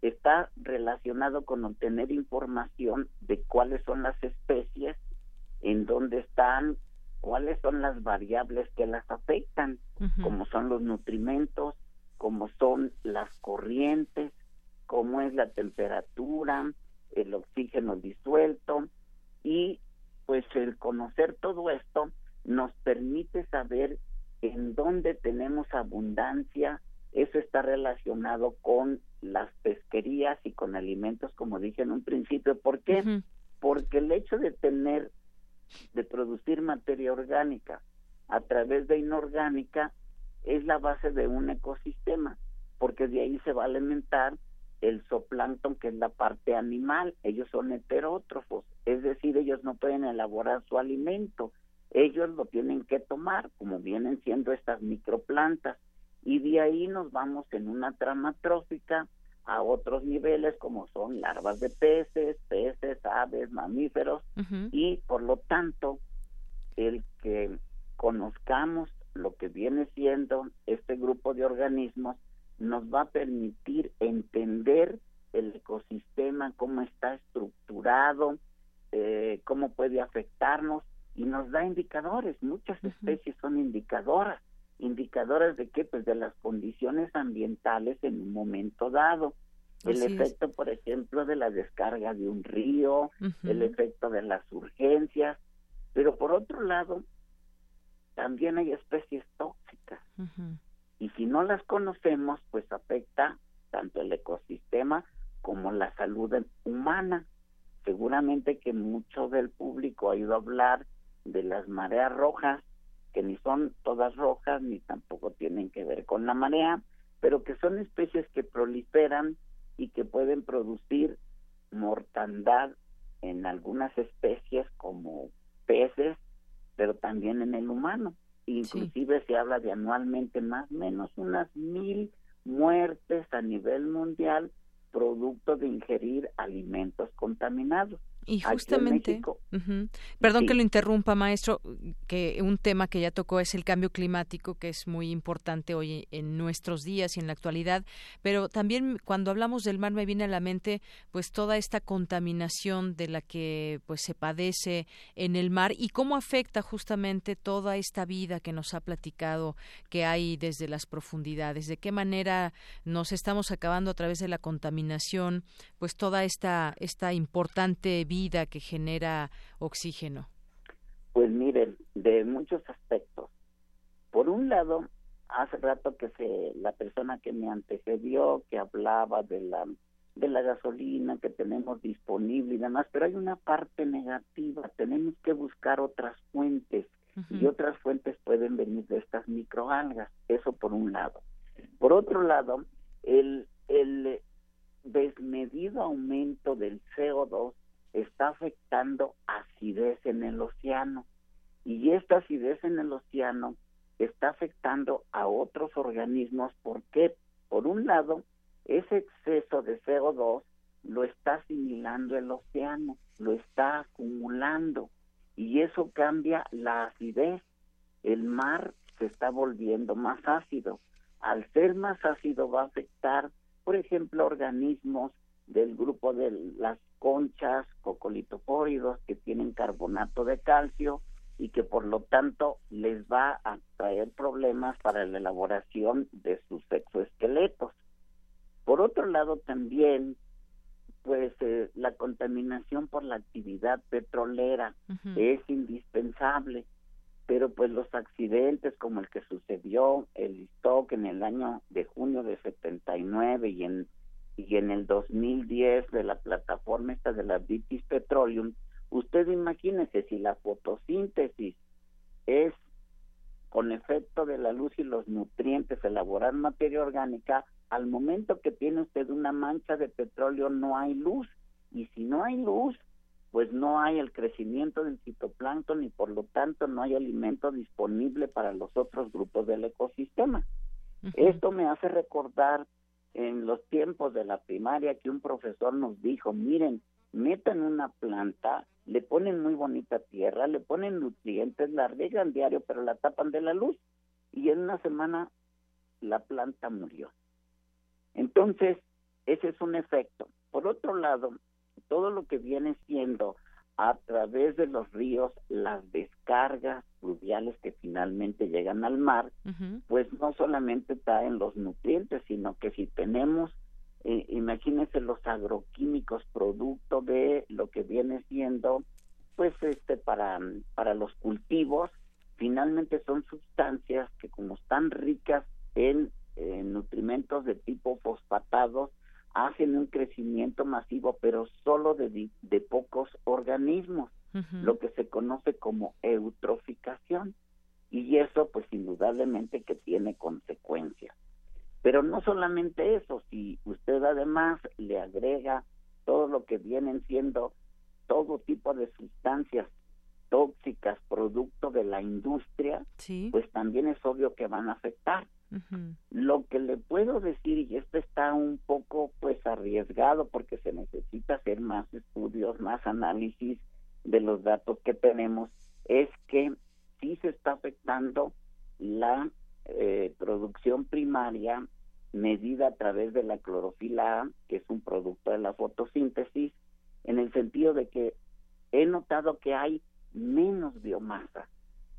está relacionado con obtener información de cuáles son las especies, en dónde están, cuáles son las variables que las afectan, como son los nutrimentos, como son las corrientes, cómo es la temperatura, el oxígeno disuelto y pues el conocer todo esto nos permite saber en dónde tenemos abundancia, eso está relacionado con las pesquerías y con alimentos, como dije en un principio. ¿Por qué? Porque el hecho de tener, de producir materia orgánica a través de inorgánica es la base de un ecosistema, porque de ahí se va a alimentar el zooplancton, que es la parte animal, ellos son heterótrofos, es decir, ellos no pueden elaborar su alimento, ellos lo tienen que tomar, como vienen siendo estas microplantas, y de ahí nos vamos en una trama trófica a otros niveles como son larvas de peces, peces, aves, mamíferos, y por lo tanto, el que conozcamos lo que viene siendo este grupo de organismos nos va a permitir entender el ecosistema, cómo está estructurado, eh, cómo puede afectarnos y nos da indicadores. Muchas especies son indicadoras. ¿Indicadoras de qué? Pues de las condiciones ambientales en un momento dado. El efecto, por ejemplo, de la descarga de un río, el efecto de las urgencias. Pero por otro lado, también hay especies tóxicas y si no las conocemos, pues afecta tanto el ecosistema como la salud humana. Seguramente que mucho del público ha ido a hablar de las mareas rojas, que ni son todas rojas ni tampoco tienen que ver con la marea, pero que son especies que proliferan y que pueden producir mortandad en algunas especies como peces, pero también en el humano. Inclusive se habla de anualmente más o menos unas mil muertes a nivel mundial producto de ingerir alimentos contaminados. Y justamente, perdón que lo interrumpa, maestro, que un tema que ya tocó es el cambio climático, que es muy importante hoy en nuestros días y en la actualidad, pero también cuando hablamos del mar me viene a la mente pues toda esta contaminación de la que pues se padece en el mar y cómo afecta justamente toda esta vida que nos ha platicado que hay desde las profundidades, de qué manera nos estamos acabando a través de la contaminación, pues toda esta esta importante vida que genera oxígeno? Pues miren, de muchos aspectos. Por un lado, hace rato que se la persona que me antecedió que hablaba de la de la gasolina que tenemos disponible y demás, pero hay una parte negativa, tenemos que buscar otras fuentes y otras fuentes pueden venir de estas microalgas, eso por un lado. Por otro lado, el el desmedido aumento del CO2 está afectando acidez en el océano y esta acidez en el océano está afectando a otros organismos porque por un lado ese exceso de CO2 lo está asimilando el océano, lo está acumulando y eso cambia la acidez. El mar se está volviendo más ácido. Al ser más ácido va a afectar, por ejemplo, organismos del grupo de las conchas, cocolitofóridos que tienen carbonato de calcio y que por lo tanto les va a traer problemas para la elaboración de sus exoesqueletos. Por otro lado también pues eh, la contaminación por la actividad petrolera es indispensable, pero pues los accidentes como el que sucedió el stock en el año de junio de 79 y en y en el 2010 de la plataforma esta de la British Petroleum, usted imagínese si la fotosíntesis es con efecto de la luz y los nutrientes elaborar materia orgánica, al momento que tiene usted una mancha de petróleo no hay luz y si no hay luz, pues no hay el crecimiento del fitoplancton y por lo tanto no hay alimento disponible para los otros grupos del ecosistema. Esto me hace recordar en los tiempos de la primaria que un profesor nos dijo, miren, metan una planta, le ponen muy bonita tierra, le ponen nutrientes, la riegan diario, pero la tapan de la luz y en una semana la planta murió. Entonces, ese es un efecto. Por otro lado, todo lo que viene siendo a través de los ríos las descargas fluviales que finalmente llegan al mar, pues no solamente traen los nutrientes, sino que si tenemos, eh, imagínense los agroquímicos producto de lo que viene siendo, pues este para, para los cultivos, finalmente son sustancias que como están ricas en, en nutrimentos de tipo fosfatados, hacen un crecimiento masivo, pero solo de, de pocos organismos, lo que se conoce como eutroficación. Y eso, pues indudablemente que tiene consecuencias. Pero no solamente eso, si usted además le agrega todo lo que vienen siendo todo tipo de sustancias tóxicas producto de la industria, pues también es obvio que van a afectar. Lo que le puedo decir, y esto está un poco pues arriesgado porque se necesita hacer más estudios, más análisis de los datos que tenemos, es que sí se está afectando la eh, producción primaria medida a través de la clorofila A, que es un producto de la fotosíntesis, en el sentido de que he notado que hay menos biomasa.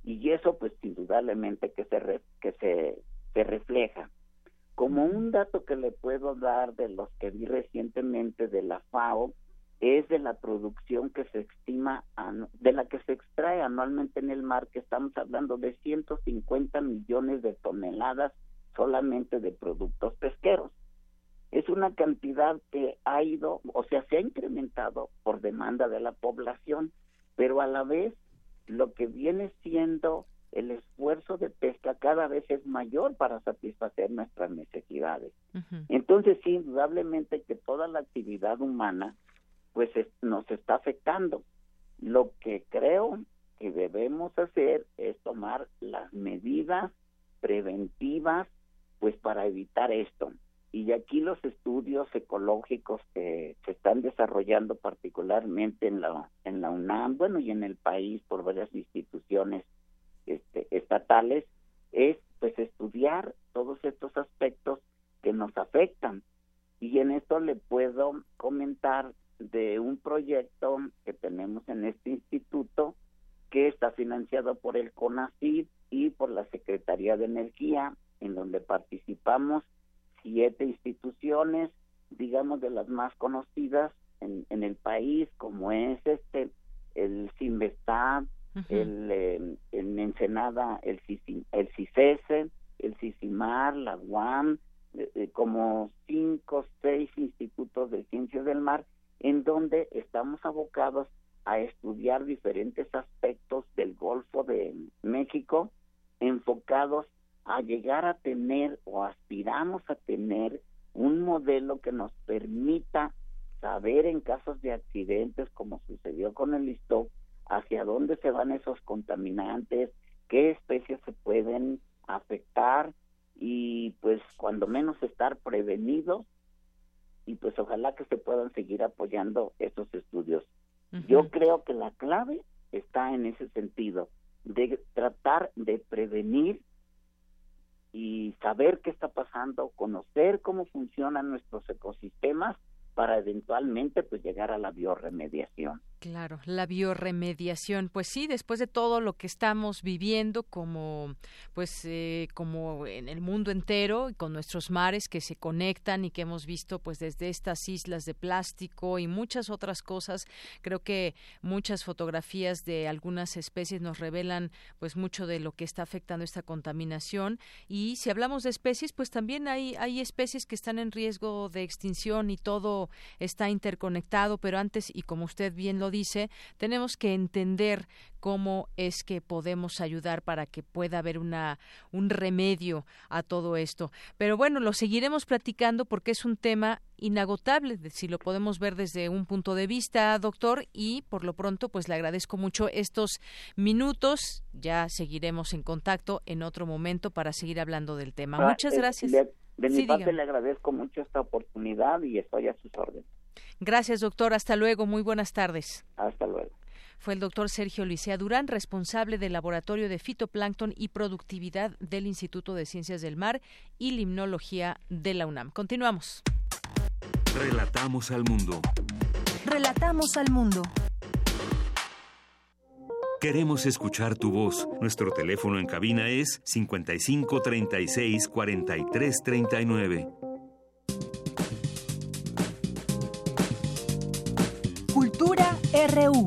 Y eso pues indudablemente que se que se se refleja. Como un dato que le puedo dar de los que vi recientemente de la FAO, es de la producción que se estima, de la que se extrae anualmente en el mar, que estamos hablando de 150 millones de toneladas solamente de productos pesqueros. Es una cantidad que ha ido, o sea, se ha incrementado por demanda de la población, pero a la vez lo que viene siendo el esfuerzo de pesca cada vez es mayor para satisfacer nuestras necesidades. Entonces, sí, indudablemente que toda la actividad humana pues nos está afectando. Lo que creo que debemos hacer es tomar las medidas preventivas pues para evitar esto. Y aquí los estudios ecológicos que se están desarrollando particularmente en la en la UNAM, bueno, y en el país por varias instituciones este, estatales es pues estudiar todos estos aspectos que nos afectan. Y en esto le puedo comentar de un proyecto que tenemos en este instituto que está financiado por el CONACYT y por la Secretaría de Energía en donde participamos siete instituciones digamos de las más conocidas en, en el país como es este el El, eh, en Ensenada el, el CICESE, el CICIMAR, la UAM, eh, eh, como cinco, seis institutos de ciencias del mar, en donde estamos abocados a estudiar diferentes aspectos del Golfo de México, enfocados a llegar a tener o aspiramos a tener un modelo que nos permita saber en casos de accidentes como sucedió con el Listo hacia dónde se van esos contaminantes, qué especies se pueden afectar y pues cuando menos estar prevenidos y pues ojalá que se puedan seguir apoyando estos estudios. Yo creo que la clave está en ese sentido, de tratar de prevenir y saber qué está pasando, conocer cómo funcionan nuestros ecosistemas para eventualmente pues llegar a la bioremediación. Claro, la bioremediación, pues sí, después de todo lo que estamos viviendo como pues eh, como en el mundo entero y con nuestros mares que se conectan y que hemos visto pues desde estas islas de plástico y muchas otras cosas, creo que muchas fotografías de algunas especies nos revelan pues mucho de lo que está afectando esta contaminación. Y si hablamos de especies, pues también hay hay especies que están en riesgo de extinción y todo está interconectado, pero antes y como usted bien lo dice, tenemos que entender cómo es que podemos ayudar para que pueda haber una un remedio a todo esto. Pero bueno, lo seguiremos platicando porque es un tema inagotable, si lo podemos ver desde un punto de vista, doctor, y por lo pronto pues le agradezco mucho estos minutos. Ya seguiremos en contacto en otro momento para seguir hablando del tema. Ah, Muchas eh, gracias. De, de mi Sí, parte dígame. le agradezco mucho esta oportunidad y estoy a sus órdenes. Gracias, doctor. Hasta luego. Muy buenas tardes. Hasta luego. Fue el doctor Sergio Licea Durán, responsable del Laboratorio de Fitoplancton y Productividad del Instituto de Ciencias del Mar y Limnología de la UNAM. Continuamos. Relatamos al mundo. Relatamos al mundo. Queremos escuchar tu voz. Nuestro teléfono en cabina es 55 36 RU.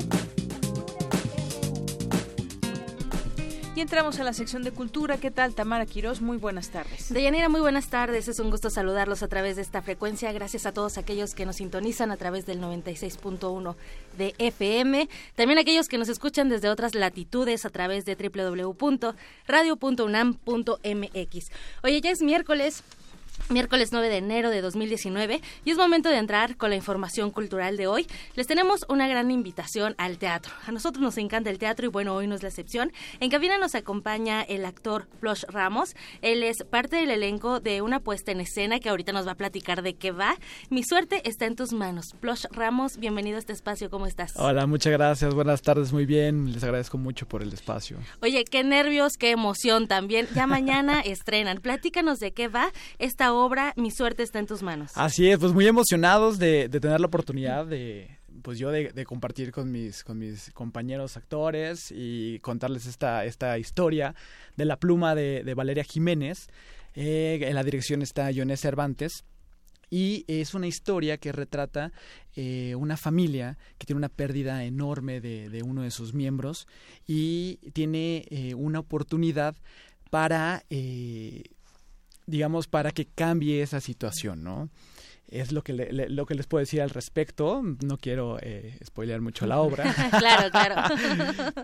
Y entramos a la sección de cultura. ¿Qué tal, Tamara Quirós? Muy buenas tardes. Deyanira, muy buenas tardes. Es un gusto saludarlos a través de esta frecuencia. Gracias a todos aquellos que nos sintonizan a través del 96.1 de FM. También aquellos que nos escuchan desde otras latitudes a través de www.radio.unam.mx. Oye, ya es miércoles. Miércoles 9 de enero de 2019 y es momento de entrar con la información cultural de hoy. Les tenemos una gran invitación al teatro. A nosotros nos encanta el teatro y bueno, hoy no es la excepción. En cabina nos acompaña el actor Flosh Ramos. Él es parte del elenco de una puesta en escena que ahorita nos va a platicar de qué va. Mi suerte está en tus manos. Flosh Ramos, bienvenido a este espacio. ¿Cómo estás? Hola, muchas gracias. Buenas tardes, muy bien. Les agradezco mucho por el espacio. Oye, qué nervios, qué emoción también. Ya mañana estrenan. Platícanos de qué va esta obra. Mi suerte está en tus manos. Así es, pues muy emocionados de, tener la oportunidad de, pues yo de, de, compartir con mis, con mis compañeros actores y contarles esta, esta historia de la pluma de, Valeria Jiménez. Eh, en la dirección está Yoné Cervantes. Y es una historia que retrata eh, una familia que tiene una pérdida enorme de, uno de sus miembros y tiene eh, una oportunidad para digamos, para que cambie esa situación, ¿no? Es lo que, le, le, lo que les puedo decir al respecto. No quiero eh, spoilear mucho la obra. claro, claro.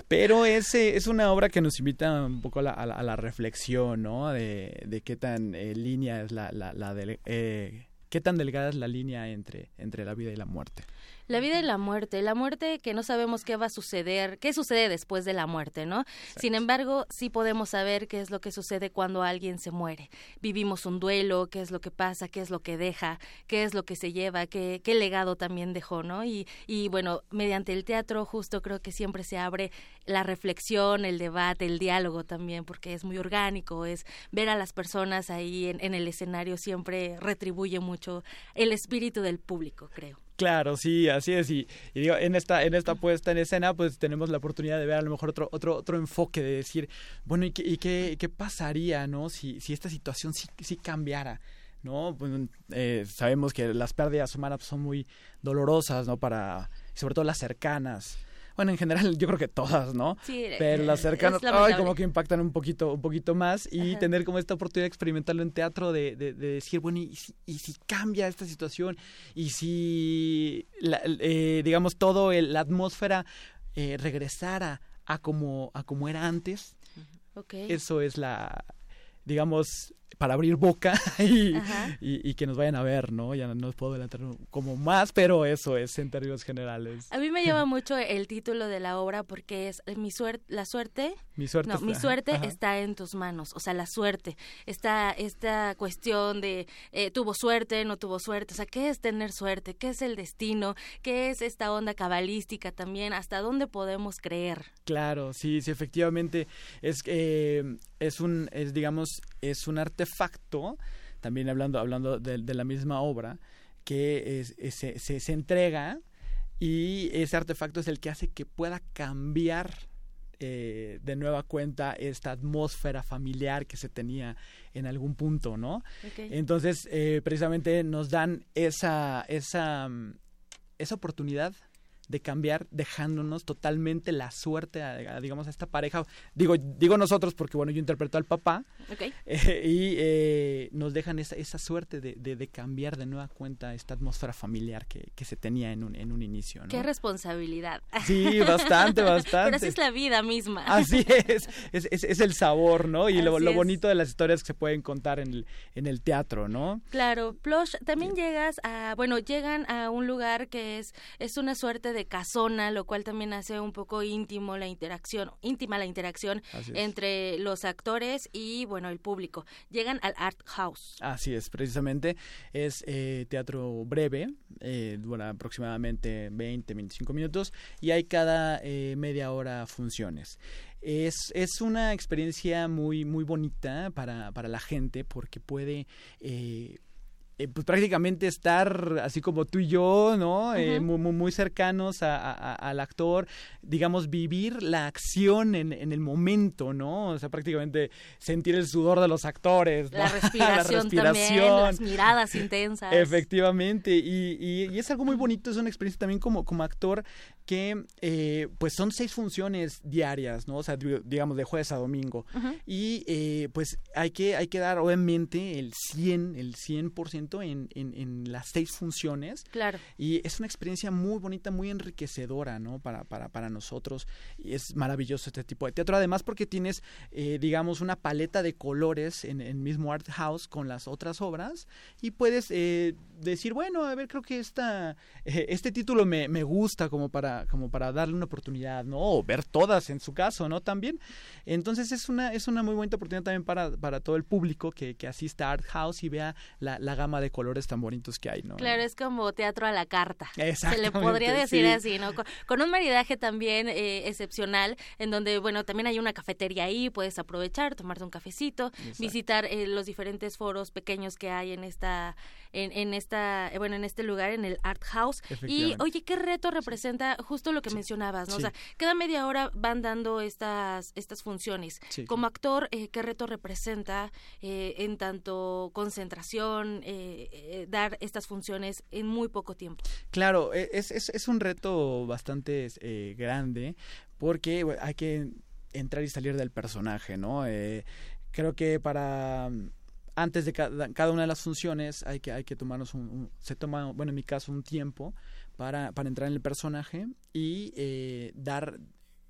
Pero es, eh, es una obra que nos invita un poco a la, a la, a la reflexión, ¿no? De, de qué tan eh, línea es la, la, la de, eh, qué tan delgada es la línea entre, entre la vida y la muerte. La vida y la muerte, la muerte que no sabemos qué va a suceder, qué sucede después de la muerte, ¿no? Exacto. Sin embargo, sí podemos saber qué es lo que sucede cuando alguien se muere. Vivimos un duelo, qué es lo que pasa, qué es lo que deja, qué es lo que se lleva, qué, qué legado también dejó, ¿no? Y, y bueno, mediante el teatro justo creo que siempre se abre la reflexión, el debate, el diálogo también, porque es muy orgánico, es ver a las personas ahí en, en el escenario siempre retribuye mucho el espíritu del público, creo. Claro, sí, así es. Y, y, digo, en esta, en esta puesta en escena, pues tenemos la oportunidad de ver a lo mejor otro, otro, otro enfoque, de decir, bueno, ¿y qué, y qué, qué pasaría, no? Si, si esta situación sí, sí cambiara. ¿no? Pues, eh, sabemos que las pérdidas humanas son muy dolorosas, ¿no? Para, sobre todo las cercanas. Bueno, en general yo creo que todas, ¿no? Sí, Pero las cercanas, ay, como que impactan un poquito, un poquito más y Ajá. tener como esta oportunidad de experimentarlo en teatro, de, de, de decir, bueno, ¿y si, ¿y si, cambia esta situación? ¿Y si, la, eh, digamos, todo el, la atmósfera eh, regresara a como, a como era antes? Okay. Eso es la, digamos, para abrir boca y, y, y, que nos vayan a ver, ¿no? Ya no, no puedo adelantar como más, pero eso es en términos generales. A mí me llama mucho el título de la obra porque es mi suerte, la suerte. Mi suerte. No, está, mi suerte ajá. está en tus manos. O sea, la suerte. Esta, esta cuestión de eh, tuvo suerte, no tuvo suerte. O sea, ¿qué es tener suerte? ¿Qué es el destino? ¿Qué es esta onda cabalística también? ¿Hasta dónde podemos creer? Claro, sí, sí, efectivamente. Es, eh, es un, es, digamos, es un artefacto, también hablando, hablando de, de la misma obra, que se, se entrega y ese artefacto es el que hace que pueda cambiar eh, de nueva cuenta esta atmósfera familiar que se tenía en algún punto, ¿no? Entonces, eh, precisamente nos dan esa, esa, mm, esa oportunidad de cambiar dejándonos totalmente la suerte a, digamos a esta pareja. Digo digo nosotros porque bueno yo interpreto al papá. Eh, y eh, nos dejan esa, esa suerte de, de, cambiar de nueva cuenta esta atmósfera familiar que, que se tenía en un, en un inicio ¿no? qué responsabilidad. Sí bastante bastante. pero así es la vida misma. Así es es, es, el sabor no y lo, lo, bonito de las historias que se pueden contar en el, en el teatro no claro Plush también llegas a bueno llegan a un lugar que es es una suerte de casona, lo cual también hace un poco íntimo la interacción, íntima la interacción entre los actores y bueno el público. Llegan al Art House. Así es, precisamente es eh, teatro breve, eh, dura aproximadamente 20, 25 minutos y hay cada eh, media hora funciones. Es, es, una experiencia muy, muy bonita para, para la gente porque puede eh, eh, pues prácticamente estar así como tú y yo, ¿no? Eh, muy, muy, cercanos al actor, digamos, vivir la acción en, en, el momento, ¿no? O sea, prácticamente sentir el sudor de los actores, la, respiración También, las miradas intensas. Efectivamente, y, y, es algo muy bonito, es una experiencia también como, como actor que eh, pues son seis funciones diarias, ¿no? O sea, digamos de jueves a domingo. Y pues hay que, hay que dar obviamente el 100, el 100% en, en, en las seis funciones. Claro. Y es una experiencia muy bonita, muy enriquecedora, ¿no? Para, para, para nosotros. Y es maravilloso este tipo de teatro. Además porque tienes, eh, digamos, una paleta de colores en el mismo Art House con las otras obras y puedes decir, bueno, a ver, creo que esta, este título me, me gusta como para como para darle una oportunidad, ¿no? O ver todas en su caso, ¿no? También. Entonces es una, es una muy buena oportunidad también para, para todo el público que, que asista a Art House y vea la, la, gama de colores tan bonitos que hay, ¿no? Claro, es como teatro a la carta. Se le podría decir así, ¿no? Con, un maridaje también eh, excepcional, en donde, bueno, también hay una cafetería ahí, puedes aprovechar, tomarte un cafecito, visitar eh, los diferentes foros pequeños que hay en esta, en, en esta, eh, bueno, en este lugar, en el Art House. Y, oye, ¿qué reto representa justo lo que mencionabas, ¿no? O sea, cada media hora van dando estas, estas funciones. Como actor, eh, ¿qué reto representa eh, en tanto concentración, eh, dar estas funciones en muy poco tiempo? Claro, e, es, es, es un reto bastante grande porque hay que entrar y salir del personaje, ¿no? creo que para antes de cada, una de las funciones hay que hay que tomarnos un, se toma bueno en mi caso un tiempo para, para entrar en el personaje y eh, dar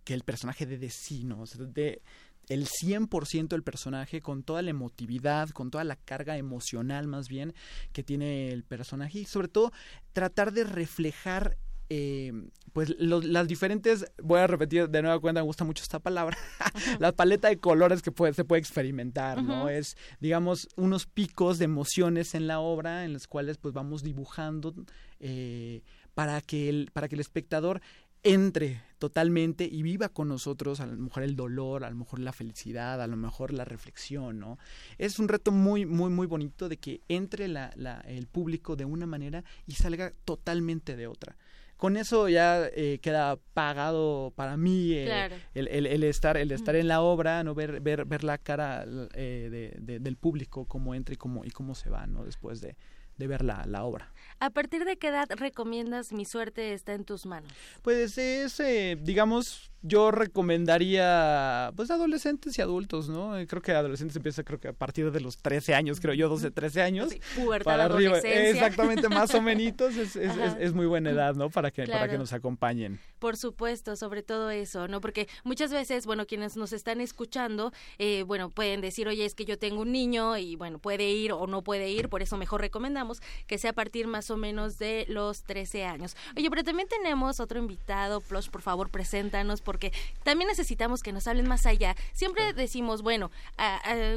que el personaje de sí, ¿no? O sea, de el 100% del personaje con toda la emotividad, con toda la carga emocional más bien que tiene el personaje y sobre todo tratar de reflejar eh, pues las diferentes, voy a repetir de nueva cuenta, me gusta mucho esta palabra, la paleta de colores que puede, se puede experimentar, ¿no? Es, digamos, unos picos de emociones en la obra en los cuales pues vamos dibujando eh, para que el, para que el espectador entre totalmente y viva con nosotros a lo mejor el dolor, a lo mejor la felicidad, a lo mejor la reflexión, ¿no? Es un reto muy, muy, muy bonito de que entre la, la, el público de una manera y salga totalmente de otra. Con eso ya eh, queda pagado para mí eh, el, el, el, estar, el estar en la obra, no ver, ver, ver la cara eh, de, del público, cómo entra y cómo, y cómo se va, ¿no? Después de, de ver la, la obra. ¿A partir de qué edad recomiendas Mi suerte está en tus manos? Pues es, eh, digamos, yo recomendaría pues adolescentes y adultos, ¿no? Eh, creo que adolescentes empieza creo que a partir de los 13 años, creo yo, 12, 13 años. Sí, para arriba. Exactamente, más o menos. Es, es, es, muy buena edad, ¿no? Para que, para que nos acompañen. Por supuesto, sobre todo eso, ¿no? Porque muchas veces, bueno, quienes nos están escuchando, eh, bueno, pueden decir, oye, es que yo tengo un niño y, bueno, puede ir o no puede ir, por eso mejor recomendamos que sea a partir más o menos de los 13 años. Oye, pero también tenemos otro invitado, Plush, por favor, preséntanos, porque también necesitamos que nos hablen más allá. Siempre decimos, bueno,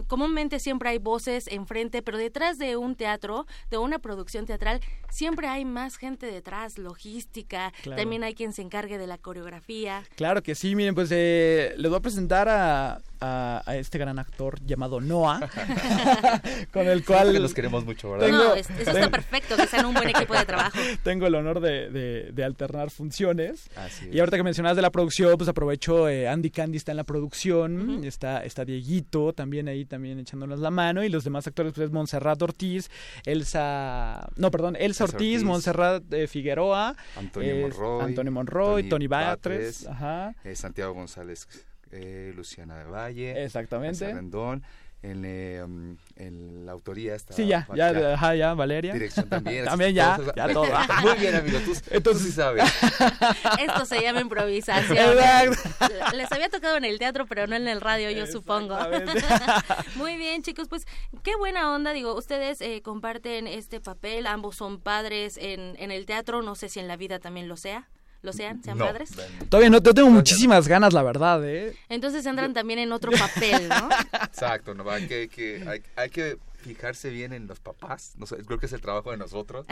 comúnmente siempre hay voces enfrente, pero detrás de un teatro, de una producción teatral, siempre hay más gente detrás, logística, también hay quien se encargue de la coreografía. Claro que sí, miren, pues eh, les voy a presentar a a, este gran actor llamado Noah, con el cual... Que los queremos mucho, ¿verdad? no, eso está perfecto, que sean un buen equipo de trabajo. Tengo el honor de, de, alternar funciones. y ahorita que mencionabas de la producción, pues aprovecho, eh, Andy Candy está en la producción, está, está Dieguito también ahí, también echándonos la mano, y los demás actores, pues Montserrat Ortiz, Elsa... No, perdón, Elsa, Ortiz, Montserrat eh, Figueroa, Antonio Monroy, Antonio Monroy, Tony, Batres, eh, Santiago González eh, Luciana de Valle, exactamente, Rendón, en, eh, en, la autoría está. Sí, ya, ya, ajá, ya, Valeria. Dirección también. también ya, ya todo. Muy bien, amigo, tú, Entonces, sí sabes. Esto se llama improvisación. Les había tocado en el teatro, pero no en el radio, yo supongo. Muy bien, chicos, pues qué buena onda, digo, ustedes eh, comparten este papel, ambos son padres en, en el teatro, no sé si en la vida también lo sea lo sean, sean padres. Todavía no, tengo muchísimas ganas, la verdad, ¿eh? Entonces entran también en otro papel, ¿no? Exacto, ¿no? Hay que, hay, que fijarse bien en los papás, no sé, creo que es el trabajo de nosotros,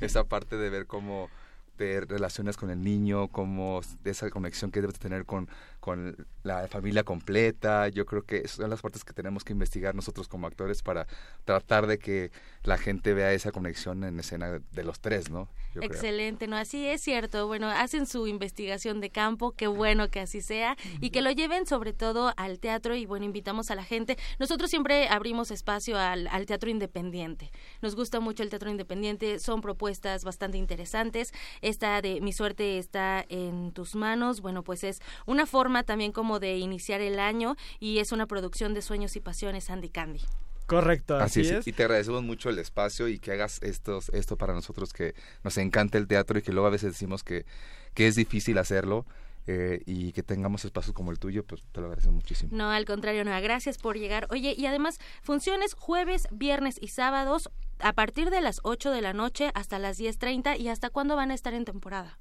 esa parte de ver cómo te relacionas con el niño, cómo esa conexión que debes tener con, con la familia completa. Yo creo que son las partes que tenemos que investigar nosotros como actores para tratar de que la gente vea esa conexión en escena de los tres, ¿no? Excelente, ¿no? Así es cierto. Bueno, hacen su investigación de campo, qué bueno que así sea, y que lo lleven sobre todo al teatro y bueno, invitamos a la gente. Nosotros siempre abrimos espacio al, al teatro independiente. Nos gusta mucho el teatro independiente, son propuestas bastante interesantes. Esta de Mi suerte está en tus manos, bueno, pues es una forma también como de iniciar el año y es una producción de Sueños y Pasiones Andy Candy. Correcto, así, es. Y te agradecemos mucho el espacio y que hagas estos, esto para nosotros que nos encanta el teatro y que luego a veces decimos que, que es difícil hacerlo. Eh, y que tengamos espacios como el tuyo, pues te lo agradecemos muchísimo. No, al contrario, no, gracias por llegar. Oye, y además, funciones jueves, viernes y sábados a partir de las 8 de la noche hasta las 10.30 y hasta cuándo van a estar en temporada.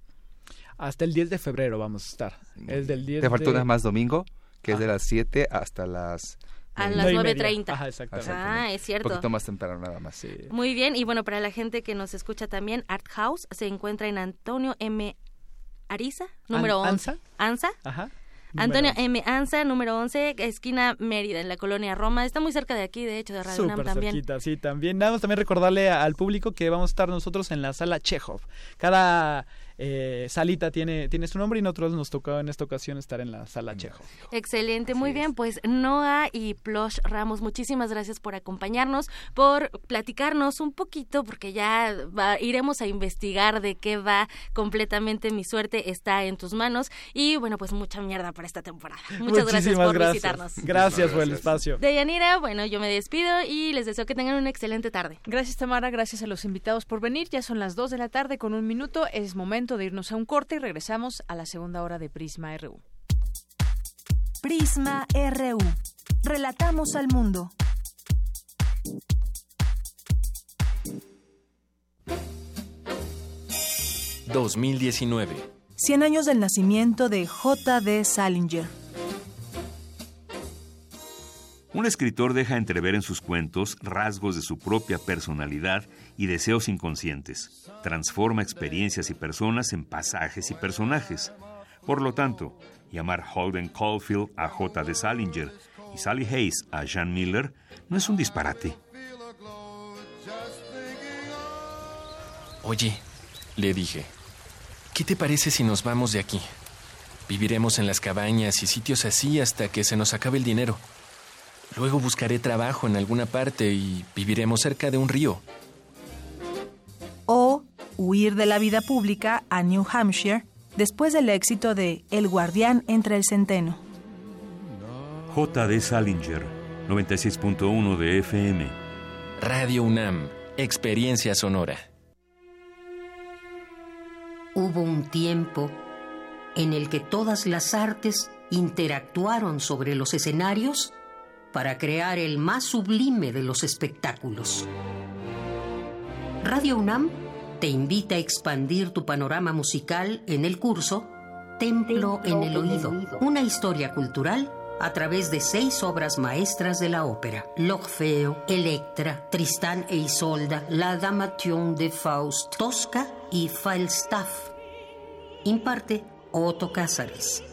Hasta el 10 de febrero vamos a estar. Es del 10 Te faltó una más domingo, que es de las 7 hasta las... A las 9.30. Ajá, exactamente. Ah, es cierto. Un poquito más temprano nada más. Sí. Muy bien, y bueno, para la gente que nos escucha también, Art House se encuentra en Antonio M. Ariza, número 11. ¿Ansa? ¿Ansa? Ajá. Antonio M. Anza, número 11, esquina Mérida, en la colonia Roma. Está muy cerca de aquí, de hecho, de Radio Súper también. cerquita, sí, también. Nada más también recordarle al público que vamos a estar nosotros en la sala Chekhov. Cada eh, salita tiene, tiene su nombre y nosotros nos tocó en esta ocasión estar en la sala Chejo. Excelente, muy bien, pues Noah y Plosh Ramos, muchísimas gracias por acompañarnos, por platicarnos un poquito, porque ya iremos a investigar de qué va completamente mi suerte está en tus manos y bueno, pues mucha mierda para esta temporada. Muchas gracias por visitarnos. Gracias por el espacio. De Yanira, bueno, yo me despido y les deseo que tengan una excelente tarde. Gracias Tamara, gracias a los invitados por venir. Ya son las 2 de la tarde con un minuto, es momento de irnos a un corte y regresamos a la segunda hora de Prisma RU. Prisma RU. Relatamos al mundo. ...2019... 100 años del nacimiento de J.D. Salinger. Un escritor deja entrever en sus cuentos rasgos de su propia personalidad y deseos inconscientes. Transforma experiencias y personas en pasajes y personajes. Por lo tanto, llamar Holden Caulfield a J. de Salinger y Sally Hayes a Jean Miller no es un disparate. Oye, le dije, ¿qué te parece si nos vamos de aquí? Viviremos en las cabañas y sitios así hasta que se nos acabe el dinero. Luego buscaré trabajo en alguna parte y viviremos cerca de un río huir de la vida pública a New Hampshire después del éxito de El guardián entre el centeno. J. D. Salinger, 96.1 de FM. Radio UNAM, Experiencia Sonora. Hubo un tiempo en el que todas las artes interactuaron sobre los escenarios para crear el más sublime de los espectáculos. Radio UNAM te invita a expandir tu panorama musical en el curso Templo en el Oído, una historia cultural a través de seis obras maestras de la ópera: L'Orfeo, Electra, Tristán e Isolda, La Damation de Faust, Tosca y Falstaff. Imparte Otto Cázares.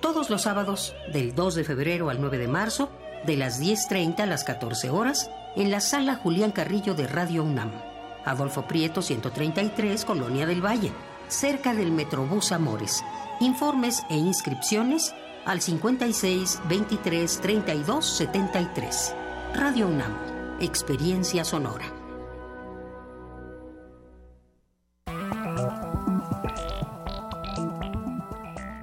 todos los sábados del 2 de febrero al 9 de marzo, de las 10.30 a las 14 horas, en la sala Julián Carrillo de Radio UNAM. Adolfo Prieto 133, Colonia del Valle, cerca del Metrobús Amores. Informes e inscripciones al 56 23 32 73. Radio UNAM, Experiencia Sonora.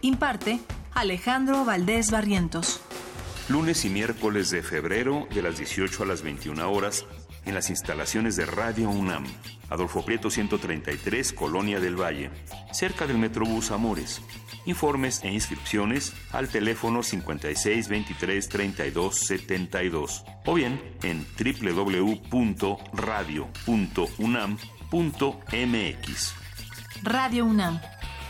Imparte Alejandro Valdés Barrientos. lunes y miércoles de febrero de las 18 a las 21 horas en las instalaciones de Radio UNAM, Adolfo Prieto 133, Colonia del Valle, cerca del Metrobús Amores. Informes e inscripciones al teléfono 56 23 32 72 o bien en www.radio.unam.mx. Radio UNAM.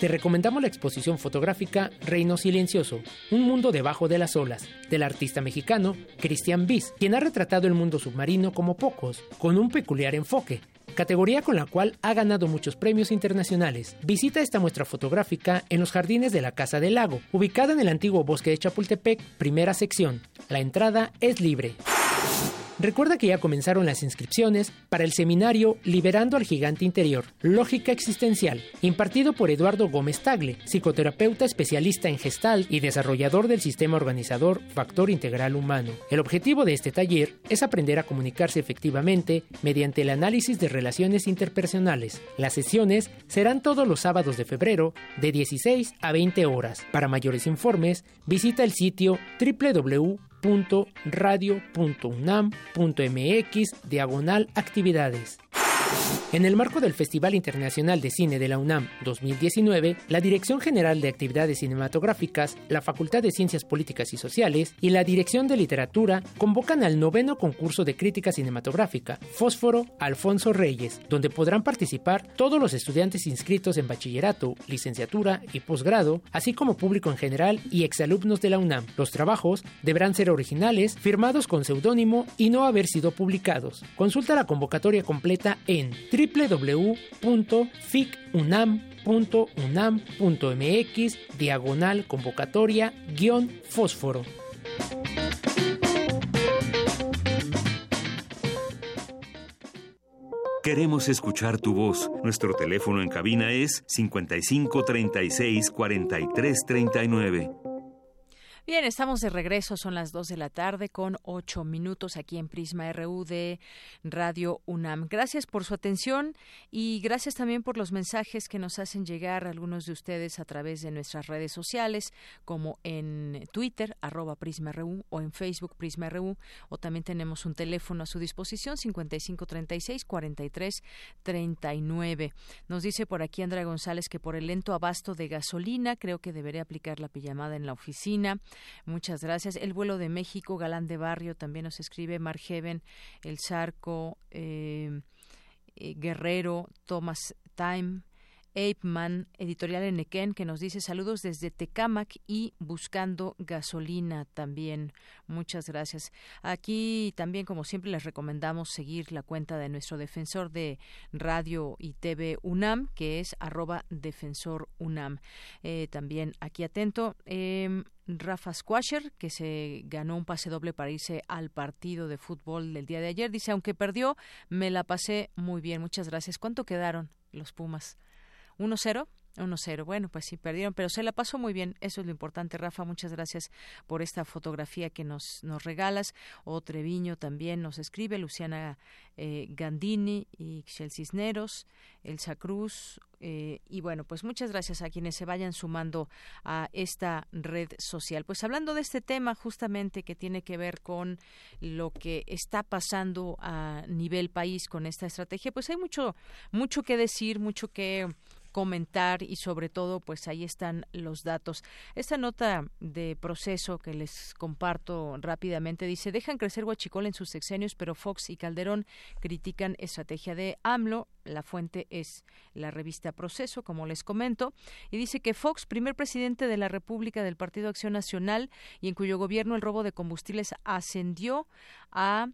Te recomendamos la exposición fotográfica Reino Silencioso, un mundo debajo de las olas, del artista mexicano Christian Bis, quien ha retratado el mundo submarino como pocos, con un peculiar enfoque, categoría con la cual ha ganado muchos premios internacionales. Visita esta muestra fotográfica en los jardines de la Casa del Lago, ubicada en el antiguo bosque de Chapultepec, primera sección. La entrada es libre. Recuerda que ya comenzaron las inscripciones para el seminario Liberando al Gigante Interior, Lógica Existencial, impartido por Eduardo Gómez Tagle, psicoterapeuta especialista en gestal y desarrollador del sistema organizador Factor Integral Humano. El objetivo de este taller es aprender a comunicarse efectivamente mediante el análisis de relaciones interpersonales. Las sesiones serán todos los sábados de febrero de 16 a 20 horas. Para mayores informes, visita el sitio www radio.unam.mx diagonal actividades. En el marco del Festival Internacional de Cine de la UNAM 2019, la Dirección General de Actividades Cinematográficas, la Facultad de Ciencias Políticas y Sociales y la Dirección de Literatura convocan al noveno concurso de crítica cinematográfica, Fósforo Alfonso Reyes, donde podrán participar todos los estudiantes inscritos en bachillerato, licenciatura y posgrado, así como público en general y exalumnos de la UNAM. Los trabajos deberán ser originales, firmados con seudónimo y no haber sido publicados. Consulta la convocatoria completa en www.ficunam.unam.mx diagonal convocatoria guion fósforo. Queremos escuchar tu voz. Nuestro teléfono en cabina es 55 36 43 39. Bien, estamos de regreso, son las 2 de la tarde con 8 minutos aquí en Prisma RU de Radio UNAM. Gracias por su atención y gracias también por los mensajes que nos hacen llegar algunos de ustedes a través de nuestras redes sociales, como en Twitter, arroba Prisma RU, o en Facebook Prisma RU, o también tenemos un teléfono a su disposición, 5536-4339. Nos dice por aquí Andrea González que por el lento abasto de gasolina, creo que debería aplicar la pijamada en la oficina. Muchas gracias. El vuelo de México, Galán de Barrio, también nos escribe Margeven, El Zarco, eh, eh, Guerrero, Thomas Time. Ape Man, editorial Enequén, que nos dice saludos desde Tecamac y buscando gasolina también. Muchas gracias. Aquí también, como siempre, les recomendamos seguir la cuenta de nuestro defensor de radio y TV UNAM, que es arroba defensor UNAM. Eh, también aquí atento. Eh, Rafa Squasher, que se ganó un pase doble para irse al partido de fútbol del día de ayer. Dice, aunque perdió, me la pasé muy bien. Muchas gracias. ¿Cuánto quedaron los Pumas? 1-0. 1-0. Bueno, pues sí, perdieron, pero se la pasó muy bien. Eso es lo importante, Rafa. Muchas gracias por esta fotografía que nos, nos regalas. O Treviño también nos escribe, Luciana eh, Gandini y Xel Cisneros, Elsa Cruz. Eh, y bueno, pues muchas gracias a quienes se vayan sumando a esta red social. Pues hablando de este tema justamente que tiene que ver con lo que está pasando a nivel país con esta estrategia, pues hay mucho, mucho que decir, mucho que comentar y sobre todo pues ahí están los datos. Esta nota de proceso que les comparto rápidamente dice dejan crecer Huachicol en sus sexenios pero Fox y Calderón critican estrategia de AMLO. La fuente es la revista Proceso, como les comento, y dice que Fox, primer presidente de la República del Partido Acción Nacional y en cuyo gobierno el robo de combustibles ascendió a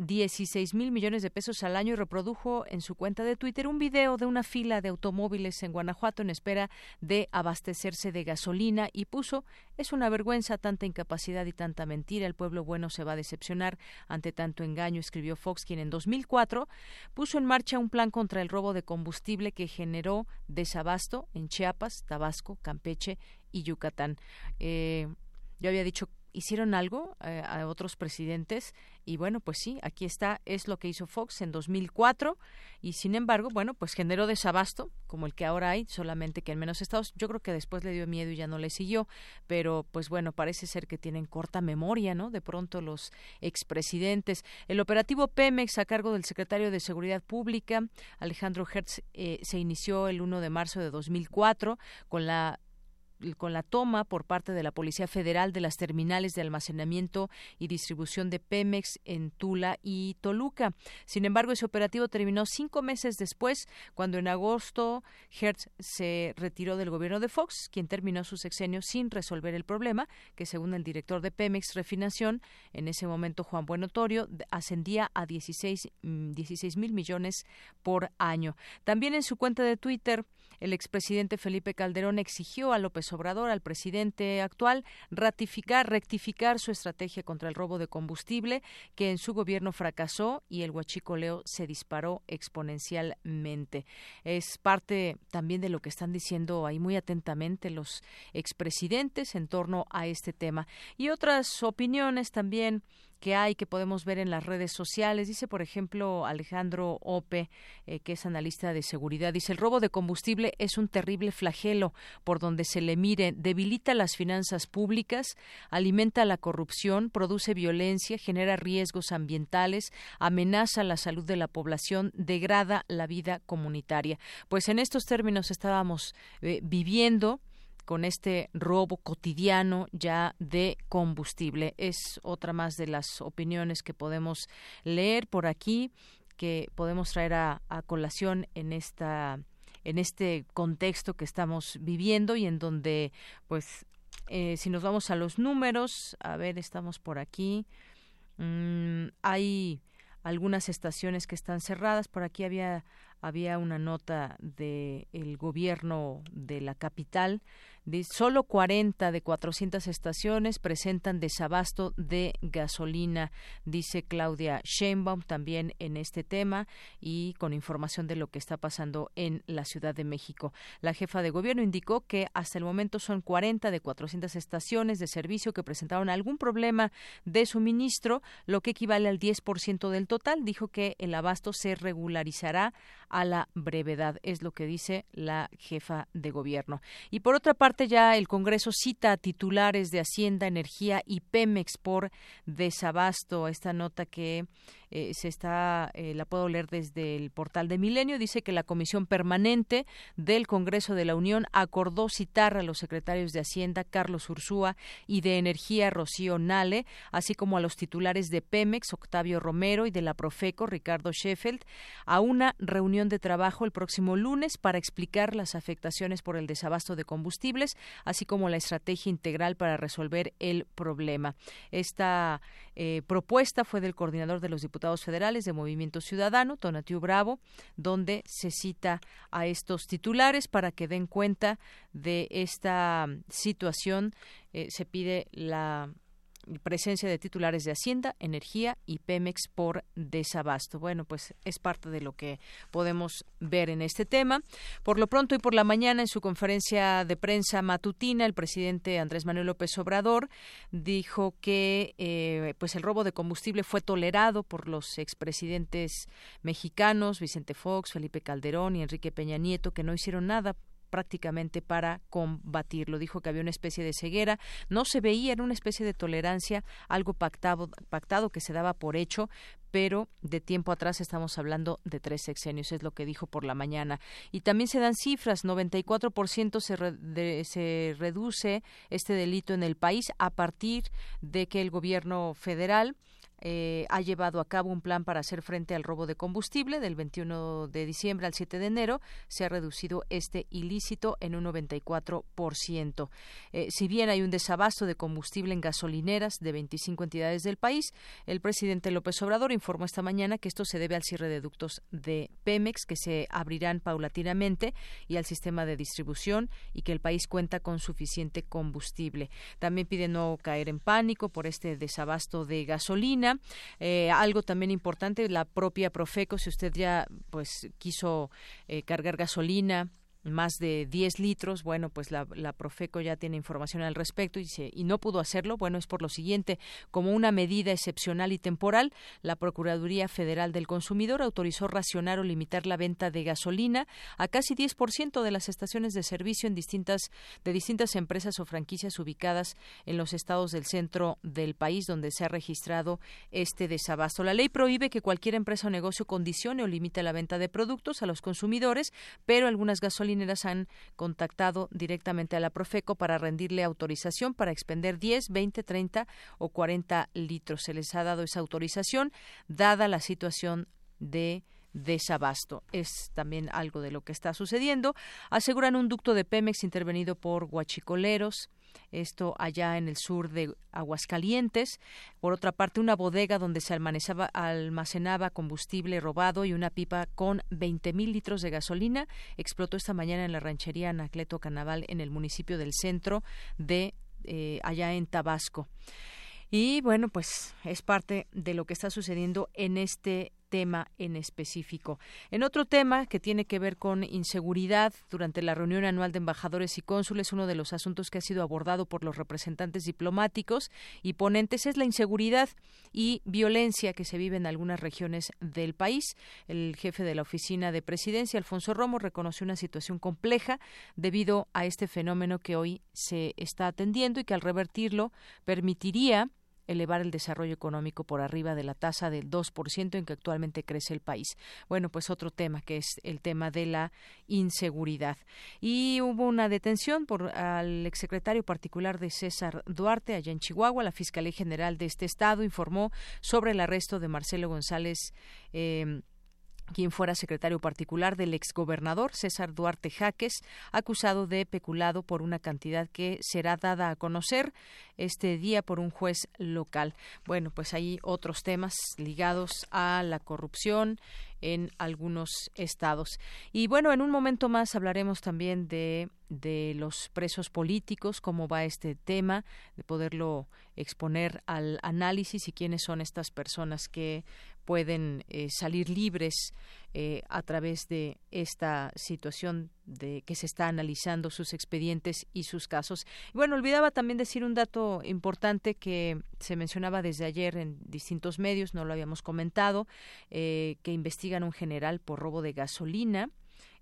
16 mil millones de pesos al año y reprodujo en su cuenta de Twitter un video de una fila de automóviles en Guanajuato en espera de abastecerse de gasolina y puso es una vergüenza tanta incapacidad y tanta mentira el pueblo bueno se va a decepcionar ante tanto engaño escribió Fox quien en 2004 puso en marcha un plan contra el robo de combustible que generó desabasto en Chiapas, Tabasco, Campeche y Yucatán. Eh, yo había dicho hicieron algo eh, a otros presidentes y bueno, pues sí, aquí está, es lo que hizo Fox en 2004 y sin embargo, bueno, pues generó desabasto como el que ahora hay, solamente que en menos estados. Yo creo que después le dio miedo y ya no le siguió, pero pues bueno, parece ser que tienen corta memoria, ¿no? De pronto los expresidentes. El operativo Pemex a cargo del secretario de Seguridad Pública, Alejandro Hertz, eh, se inició el 1 de marzo de 2004 con la con la toma por parte de la Policía Federal de las terminales de almacenamiento y distribución de Pemex en Tula y Toluca. Sin embargo, ese operativo terminó cinco meses después, cuando en agosto Hertz se retiró del gobierno de Fox, quien terminó su sexenio sin resolver el problema, que según el director de Pemex Refinación, en ese momento Juan Buenotorio, ascendía a 16 mm, mil millones por año. También en su cuenta de Twitter, el expresidente Felipe Calderón exigió a López Obrador, al presidente actual, ratificar, rectificar su estrategia contra el robo de combustible, que en su gobierno fracasó y el huachicoleo se disparó exponencialmente. Es parte también de lo que están diciendo ahí muy atentamente los expresidentes en torno a este tema. Y otras opiniones también que hay que podemos ver en las redes sociales. Dice, por ejemplo, Alejandro Ope, eh, que es analista de seguridad, dice, el robo de combustible es un terrible flagelo por donde se le mire, debilita las finanzas públicas, alimenta la corrupción, produce violencia, genera riesgos ambientales, amenaza la salud de la población, degrada la vida comunitaria. Pues en estos términos estábamos eh, viviendo con este robo cotidiano ya de combustible. Es otra más de las opiniones que podemos leer por aquí, que podemos traer a, colación en esta en este contexto que estamos viviendo y en donde pues eh, si nos vamos a los números a ver estamos por aquí mm, hay algunas estaciones que están cerradas por aquí había había una nota del el gobierno de la capital solo 40 de 400 estaciones presentan desabasto de gasolina, dice Claudia Sheinbaum también en este tema y con información de lo que está pasando en la Ciudad de México. La jefa de gobierno indicó que hasta el momento son 40 de 400 estaciones de servicio que presentaron algún problema de suministro, lo que equivale al 10% del total. Dijo que el abasto se regularizará a la brevedad, es lo que dice la jefa de gobierno. Y por otra parte, ya el Congreso cita a titulares de Hacienda, Energía y Pemex por desabasto. Esta nota que eh, se está, eh, la puedo leer desde el portal de Milenio, dice que la Comisión Permanente del Congreso de la Unión acordó citar a los secretarios de Hacienda, Carlos Ursúa, y de Energía, Rocío Nale, así como a los titulares de Pemex, Octavio Romero, y de la Profeco, Ricardo Sheffield, a una reunión de trabajo el próximo lunes para explicar las afectaciones por el desabasto de así como la estrategia integral para resolver el problema. Esta eh, propuesta fue del coordinador de los diputados federales de Movimiento Ciudadano, Tonatiu Bravo, donde se cita a estos titulares para que den cuenta de esta situación. Eh, se pide la presencia de titulares de Hacienda, Energía y Pemex por desabasto. Bueno, pues es parte de lo que podemos ver en este tema. Por lo pronto y por la mañana, en su conferencia de prensa matutina, el presidente Andrés Manuel López Obrador dijo que eh, pues el robo de combustible fue tolerado por los expresidentes mexicanos, Vicente Fox, Felipe Calderón y Enrique Peña Nieto, que no hicieron nada prácticamente para combatirlo. Dijo que había una especie de ceguera, no se veía, era una especie de tolerancia, algo pactado, pactado que se daba por hecho, pero de tiempo atrás estamos hablando de tres sexenios, es lo que dijo por la mañana. Y también se dan cifras, 94% se, se reduce este delito en el país a partir de que el gobierno federal eh, ha llevado a cabo un plan para hacer frente al robo de combustible. Del 21 de diciembre al 7 de enero se ha reducido este ilícito en un 94%. Eh, si bien hay un desabasto de combustible en gasolineras de 25 entidades del país, el presidente López Obrador informó esta mañana que esto se debe al cierre de ductos de Pemex que se abrirán paulatinamente y al sistema de distribución y que el país cuenta con suficiente combustible. También pide no caer en pánico por este desabasto de gasolina eh, algo también importante, la propia Profeco, si usted ya pues quiso eh, cargar gasolina más de 10 litros, bueno, pues la, Profeco ya tiene información al respecto y, y no pudo hacerlo, bueno, es por lo siguiente, como una medida excepcional y temporal, la Procuraduría Federal del Consumidor autorizó racionar o limitar la venta de gasolina a casi 10% de las estaciones de servicio en distintas, de distintas empresas o franquicias ubicadas en los estados del centro del país donde se ha registrado este desabasto. La ley prohíbe que cualquier empresa o negocio condicione o limite la venta de productos a los consumidores, pero algunas gasolinas han contactado directamente a la Profeco para rendirle autorización para expender 10, 20, 30 o 40 litros. Se les ha dado esa autorización dada la situación de desabasto. Es también algo de lo que está sucediendo. Aseguran un ducto de Pemex intervenido por guachicoleros esto allá en el sur de Aguascalientes. Por otra parte, una bodega donde se almacenaba, combustible robado y una pipa con 20 mil litros de gasolina explotó esta mañana en la ranchería Anacleto Canaval en el municipio del centro de eh, allá en Tabasco. Y bueno, pues es parte de lo que está sucediendo en este tema en específico. En otro tema que tiene que ver con inseguridad, durante la reunión anual de embajadores y cónsules, uno de los asuntos que ha sido abordado por los representantes diplomáticos y ponentes es la inseguridad y violencia que se vive en algunas regiones del país. El jefe de la oficina de presidencia, Alfonso Romo, reconoció una situación compleja debido a este fenómeno que hoy se está atendiendo y que al revertirlo permitiría elevar el desarrollo económico por arriba de la tasa del 2% en que actualmente crece el país. Bueno, pues otro tema que es el tema de la inseguridad. Y hubo una detención por al exsecretario particular de César Duarte allá en Chihuahua. La Fiscalía General de este estado informó sobre el arresto de Marcelo González. Eh, quien fuera secretario particular del exgobernador César Duarte Jaques, acusado de peculado por una cantidad que será dada a conocer este día por un juez local. Bueno, pues hay otros temas ligados a la corrupción en algunos estados. Y bueno, en un momento más hablaremos también de, de los presos políticos, cómo va este tema, de poderlo exponer al análisis y quiénes son estas personas que pueden eh, salir libres eh, a través de esta situación de que se está analizando sus expedientes y sus casos. bueno, olvidaba también decir un dato importante que se mencionaba desde ayer en distintos medios, no lo habíamos comentado, eh, que investigan un general por robo de gasolina.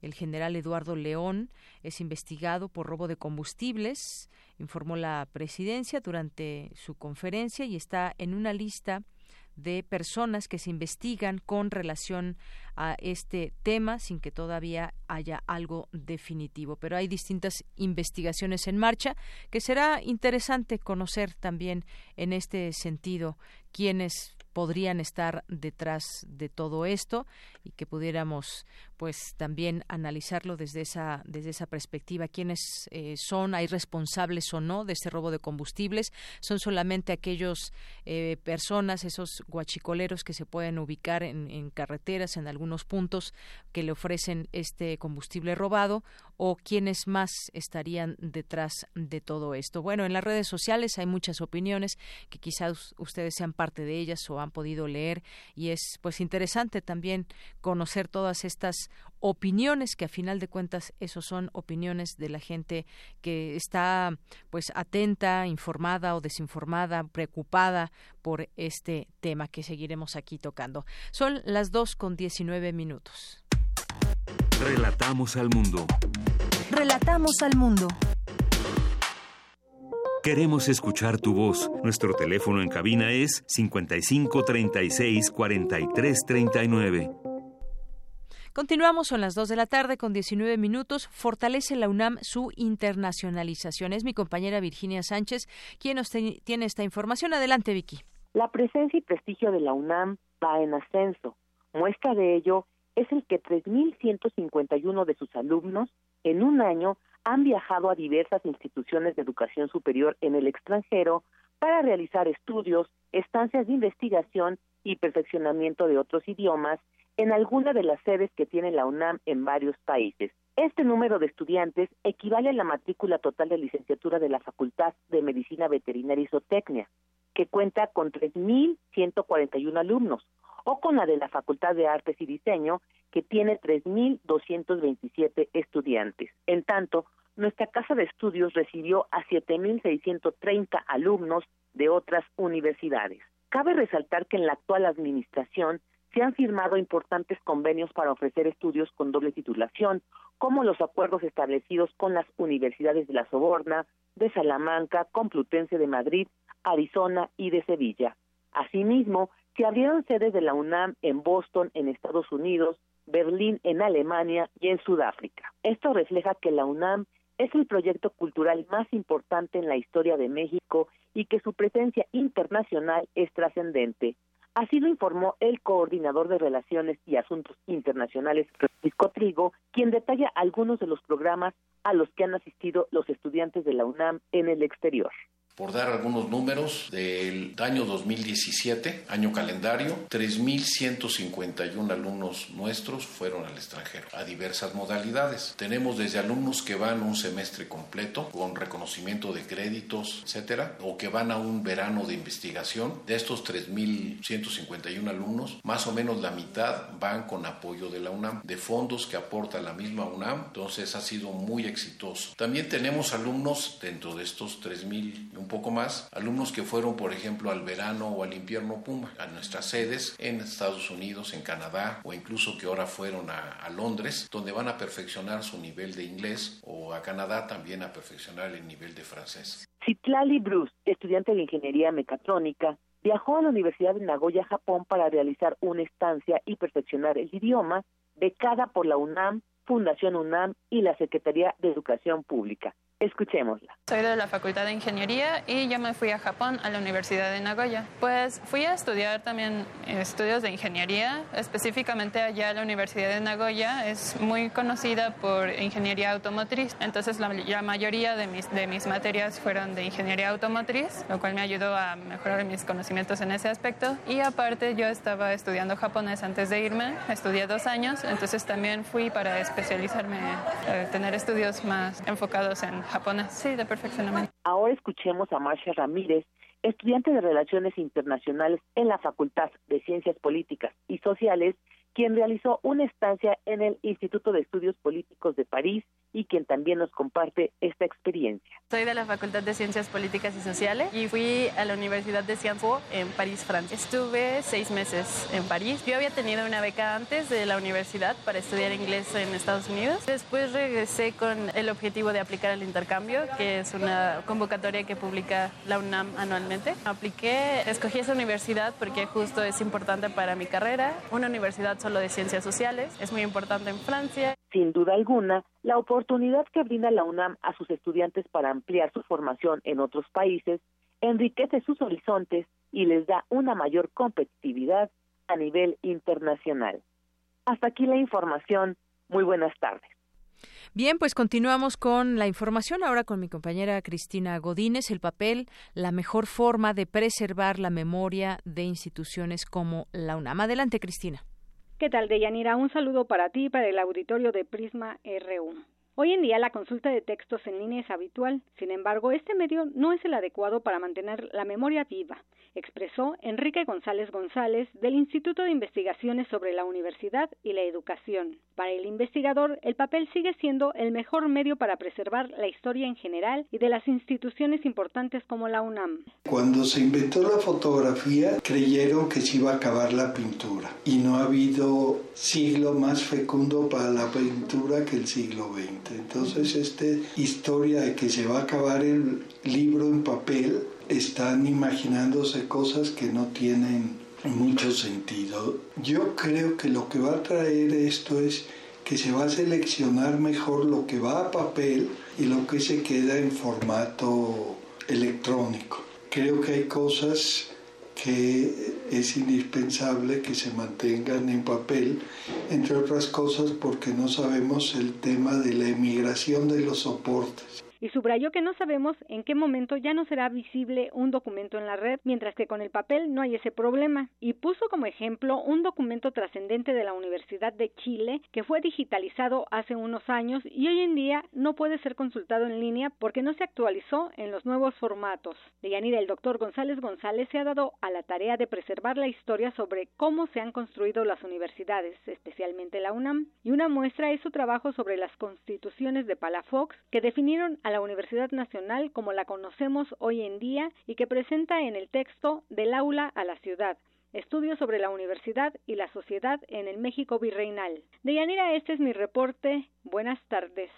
El general Eduardo León es investigado por robo de combustibles, informó la presidencia durante su conferencia y está en una lista de personas que se investigan con relación a este tema sin que todavía haya algo definitivo. Pero hay distintas investigaciones en marcha que será interesante conocer también en este sentido quiénes podrían estar detrás de todo esto y que pudiéramos pues también analizarlo desde esa desde esa perspectiva. Quiénes eh, son hay responsables o no de este robo de combustibles son solamente aquellos eh, personas esos guachicoleros que se pueden ubicar en, en carreteras en algunos puntos que le ofrecen este combustible robado o quiénes más estarían detrás de todo esto. Bueno, en las redes sociales hay muchas opiniones que quizás ustedes sean parte de ellas o han podido leer y es pues interesante también conocer todas estas opiniones que a final de cuentas esos son opiniones de la gente que está pues atenta, informada o desinformada, preocupada por este tema que seguiremos aquí tocando. Son las dos con diecinueve minutos. Relatamos al mundo. Relatamos al mundo. Queremos escuchar tu voz. Nuestro teléfono en cabina es 55 36 43 39. Continuamos, son las 2 de la tarde con 19 minutos. Fortalece la UNAM su internacionalización. Es mi compañera Virginia Sánchez quien nos tiene esta información. Adelante, Vicky. La presencia y prestigio de la UNAM va en ascenso. Muestra de ello es el que 3.151 de sus alumnos en un año han viajado a diversas instituciones de educación superior en el extranjero para realizar estudios, estancias de investigación y perfeccionamiento de otros idiomas en alguna de las sedes que tiene la UNAM en varios países. Este número de estudiantes equivale a la matrícula total de licenciatura de la Facultad de Medicina Veterinaria y Zootecnia, que cuenta con 3.141 alumnos, o con la de la Facultad de Artes y Diseño, que tiene 3.227 estudiantes. En tanto, nuestra casa de estudios recibió a 7.630 alumnos de otras universidades. Cabe resaltar que en la actual administración se han firmado importantes convenios para ofrecer estudios con doble titulación, como los acuerdos establecidos con las universidades de la Soborna, de Salamanca, Complutense de Madrid, Arizona y de Sevilla. Asimismo, se abrieron sedes de la UNAM en Boston, en Estados Unidos, Berlín, en Alemania y en Sudáfrica. Esto refleja que la UNAM es el proyecto cultural más importante en la historia de México y que su presencia internacional es trascendente. Así lo informó el coordinador de Relaciones y Asuntos Internacionales, Francisco Trigo, quien detalla algunos de los programas a los que han asistido los estudiantes de la UNAM en el exterior. Por dar algunos números, del año 2017, año calendario, 3.151 alumnos nuestros fueron al extranjero, a diversas modalidades. Tenemos desde alumnos que van un semestre completo con reconocimiento de créditos, etcétera, o que van a un verano de investigación. De estos 3.151 alumnos, más o menos la mitad van con apoyo de la UNAM, de fondos que aporta la misma UNAM. Entonces ha sido muy exitoso. También tenemos alumnos dentro de estos 3.000 un poco más, alumnos que fueron, por ejemplo, al verano o al invierno Puma, a nuestras sedes en Estados Unidos, en Canadá, o incluso que ahora fueron a, Londres, donde van a perfeccionar su nivel de inglés, o a Canadá también a perfeccionar el nivel de francés. Citlali Bruce, estudiante de ingeniería mecatrónica, viajó a la Universidad de Nagoya, Japón, para realizar una estancia y perfeccionar el idioma, becada por la UNAM, Fundación UNAM y la Secretaría de Educación Pública. Escuchémosla. Soy de la Facultad de Ingeniería y yo me fui a Japón, a la Universidad de Nagoya. Pues fui a estudiar también estudios de ingeniería, específicamente allá la Universidad de Nagoya es muy conocida por ingeniería automotriz. Entonces la, la mayoría de mis, de mis materias fueron de ingeniería automotriz, lo cual me ayudó a mejorar mis conocimientos en ese aspecto. Y aparte yo estaba estudiando japonés antes de irme, estudié dos años, entonces también fui para especializarme, eh, tener estudios más enfocados en Sí, de perfeccionamiento. Ahora escuchemos a Marcia Ramírez, estudiante de Relaciones Internacionales en la Facultad de Ciencias Políticas y Sociales, quien realizó una estancia en el Instituto de Estudios Políticos de París y quien también nos comparte esta experiencia. Soy de la Facultad de Ciencias Políticas y Sociales y fui a la Universidad de Sciences Po en París, Francia. Estuve seis meses en París. Yo había tenido una beca antes de la universidad para estudiar inglés en Estados Unidos. Después regresé con el objetivo de aplicar el intercambio, que es una convocatoria que publica la UNAM anualmente. Apliqué, escogí esa universidad porque justo es importante para mi carrera. Una universidad solo de ciencias sociales, es muy importante en Francia. Sin duda alguna, la oportunidad que brinda la UNAM a sus estudiantes para ampliar su formación en otros países enriquece sus horizontes y les da una mayor competitividad a nivel internacional. Hasta aquí la información. Muy buenas tardes. Bien, pues continuamos con la información ahora con mi compañera Cristina Godínez, el papel, la mejor forma de preservar la memoria de instituciones como la UNAM. Adelante, Cristina. ¿Qué tal, Deyanira? Un saludo para ti y para el auditorio de Prisma RU. Hoy en día la consulta de textos en línea es habitual, sin embargo, este medio no es el adecuado para mantener la memoria viva, expresó Enrique González González del Instituto de Investigaciones sobre la Universidad y la Educación. Para el investigador, el papel sigue siendo el mejor medio para preservar la historia en general y de las instituciones importantes como la UNAM. Cuando se inventó la fotografía, creyeron que se iba a acabar la pintura y no ha habido siglo más fecundo para la pintura que el siglo XX. Entonces, esta historia de que se va a acabar el libro en papel, están imaginándose cosas que no tienen mucho sentido. Yo creo que lo que va a traer esto es que se va a seleccionar mejor lo que va a papel y lo que se queda en formato electrónico. Creo que hay cosas que es indispensable que se mantengan en papel, entre otras cosas porque no sabemos el tema de la emigración de los soportes y subrayó que no sabemos en qué momento ya no será visible un documento en la red, mientras que con el papel no hay ese problema, y puso como ejemplo un documento trascendente de la Universidad de Chile que fue digitalizado hace unos años y hoy en día no puede ser consultado en línea porque no se actualizó en los nuevos formatos. De Yanira, el doctor González González se ha dado a la tarea de preservar la historia sobre cómo se han construido las universidades, especialmente la UNAM, y una muestra es su trabajo sobre las constituciones de Palafox que definieron a la Universidad Nacional como la conocemos hoy en día y que presenta en el texto Del aula a la ciudad, Estudios sobre la universidad y la sociedad en el México virreinal. Deyanira, este es mi reporte. Buenas tardes.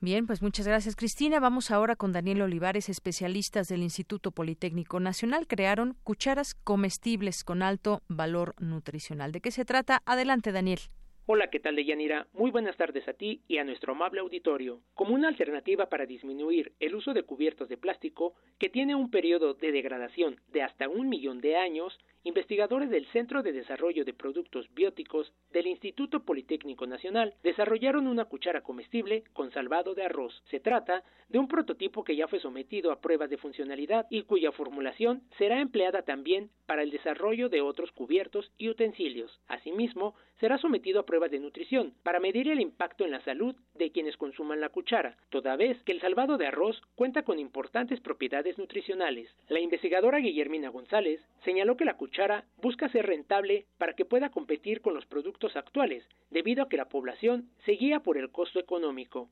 Bien, pues muchas gracias Cristina. Vamos ahora con Daniel Olivares, especialistas del Instituto Politécnico Nacional. Crearon cucharas comestibles con alto valor nutricional. ¿De qué se trata? Adelante, Daniel. Hola, ¿qué tal, Deyanira? Muy buenas tardes a ti y a nuestro amable auditorio. Como una alternativa para disminuir el uso de cubiertos de plástico, que tiene un periodo de degradación de hasta un millón de años, investigadores del Centro de Desarrollo de Productos Bióticos del Instituto Politécnico Nacional desarrollaron una cuchara comestible con salvado de arroz. Se trata de un prototipo que ya fue sometido a pruebas de funcionalidad y cuya formulación será empleada también para el desarrollo de otros cubiertos y utensilios. Asimismo, será sometido a pruebas de nutrición para medir el impacto en la salud de quienes consuman la cuchara, toda vez que el salvado de arroz cuenta con importantes propiedades nutricionales. La investigadora Guillermina González señaló que la cuchara busca ser rentable para que pueda competir con los productos actuales, debido a que la población se guía por el costo económico.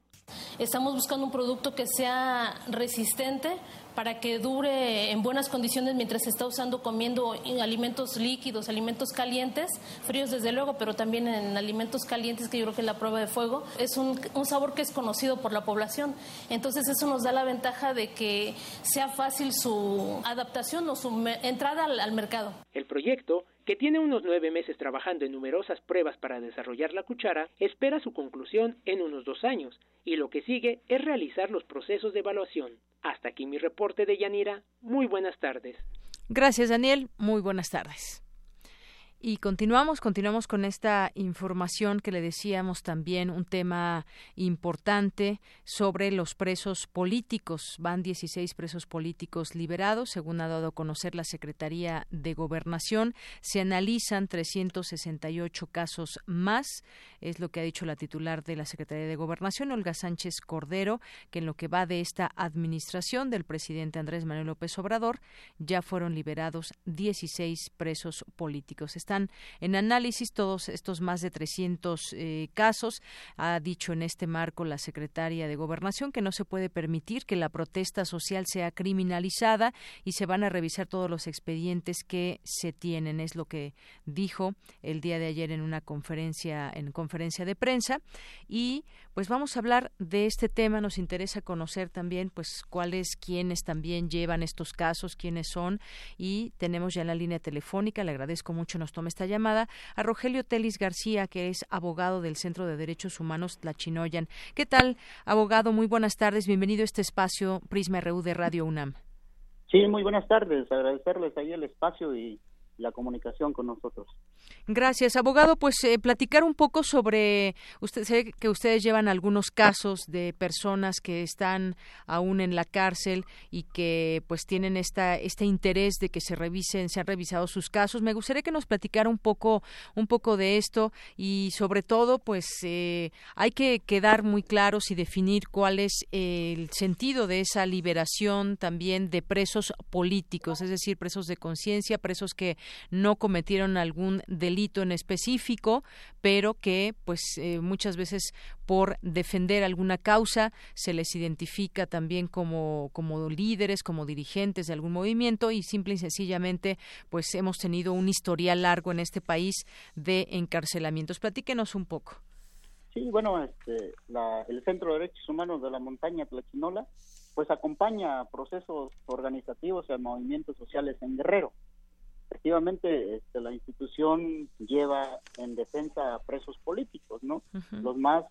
Estamos buscando un producto que sea resistente para que dure en buenas condiciones mientras se está usando comiendo alimentos líquidos, alimentos calientes, fríos desde luego, pero también en alimentos calientes, que yo creo que es la prueba de fuego. Es un, un sabor que es conocido por la población. Entonces eso nos da la ventaja de que sea fácil su adaptación o su entrada al, al mercado. El proyecto que tiene unos nueve meses trabajando en numerosas pruebas para desarrollar la cuchara, espera su conclusión en unos dos años, y lo que sigue es realizar los procesos de evaluación. Hasta aquí mi reporte de Yanira. Muy buenas tardes. Gracias, Daniel. Muy buenas tardes. Y continuamos, continuamos con esta información que le decíamos también, un tema importante sobre los presos políticos. Van 16 presos políticos liberados, según ha dado a conocer la Secretaría de Gobernación. Se analizan 368 casos más, es lo que ha dicho la titular de la Secretaría de Gobernación, Olga Sánchez Cordero, que en lo que va de esta administración del presidente Andrés Manuel López Obrador, ya fueron liberados 16 presos políticos están en análisis todos estos más de 300 eh, casos. Ha dicho en este marco la secretaria de Gobernación que no se puede permitir que la protesta social sea criminalizada y se van a revisar todos los expedientes que se tienen. Es lo que dijo el día de ayer en una conferencia en conferencia de prensa y pues vamos a hablar de este tema. Nos interesa conocer también pues cuáles quienes también llevan estos casos, quiénes son y tenemos ya en la línea telefónica. Le agradezco mucho nos esta llamada a Rogelio Telis García, que es abogado del Centro de Derechos Humanos Tlachinoyan. ¿Qué tal, abogado? Muy buenas tardes. Bienvenido a este espacio Prisma RU de Radio UNAM. Sí, muy buenas tardes. Agradecerles ahí el espacio y la comunicación con nosotros. Gracias, abogado. Pues eh, platicar un poco sobre, usted sé que ustedes llevan algunos casos de personas que están aún en la cárcel y que pues tienen esta este interés de que se revisen, se han revisado sus casos. Me gustaría que nos platicara un poco un poco de esto y sobre todo pues eh, hay que quedar muy claros y definir cuál es el sentido de esa liberación también de presos políticos, es decir, presos de conciencia, presos que no cometieron algún delito en específico, pero que pues eh, muchas veces por defender alguna causa se les identifica también como, como líderes, como dirigentes de algún movimiento y simple y sencillamente pues hemos tenido un historial largo en este país de encarcelamientos. Platíquenos un poco. Sí, bueno, este, el Centro de Derechos Humanos de la Montaña Tlachinola pues acompaña procesos organizativos y movimientos sociales en Guerrero efectivamente este, la institución lleva en defensa a presos políticos, ¿no? Los más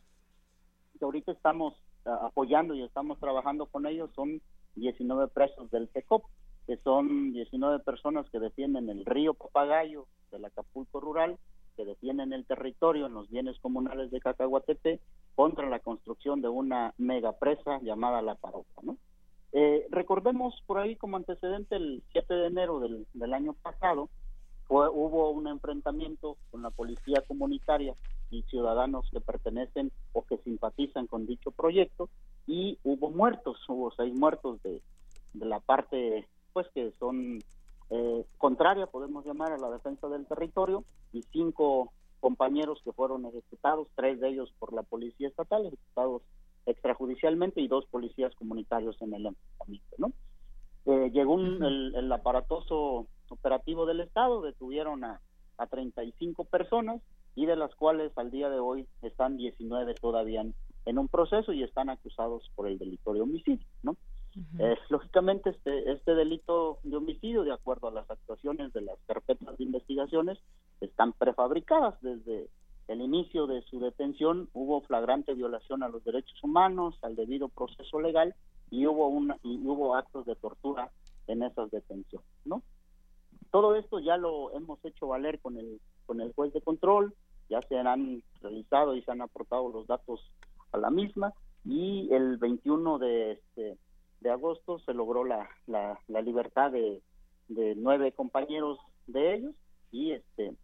que ahorita estamos apoyando y estamos trabajando con ellos son 19 presos del TECOP, que son 19 personas que defienden el río Papagayo del Acapulco rural, que defienden el territorio en los bienes comunales de Cacahuatepe contra la construcción de una mega presa llamada La Paropa, ¿no? Eh, recordemos por ahí como antecedente el 7 de enero del, año pasado, fue, hubo un enfrentamiento con la policía comunitaria y ciudadanos que pertenecen o que simpatizan con dicho proyecto y hubo muertos, hubo seis muertos de, la parte pues que son eh, contraria, podemos llamar, a la defensa del territorio y cinco compañeros que fueron ejecutados, tres de ellos por la policía estatal, ejecutados extrajudicialmente y dos policías comunitarios en el enfrentamiento, ¿no? Eh, llegó el, aparatoso operativo del Estado, detuvieron a, a 35 personas y de las cuales al día de hoy están 19 todavía en, un proceso y están acusados por el delito de homicidio, ¿no? Eh, lógicamente este, este delito de homicidio, de acuerdo a las actuaciones de las carpetas de investigaciones, están prefabricadas desde el inicio de su detención hubo flagrante violación a los derechos humanos, al debido proceso legal y hubo una, y hubo actos de tortura en esas detenciones, ¿no? Todo esto ya lo hemos hecho valer con el con el juez de control, ya se han realizado y se han aportado los datos a la misma y el 21 de este, de agosto se logró la, la, la libertad de, de nueve compañeros de ellos y este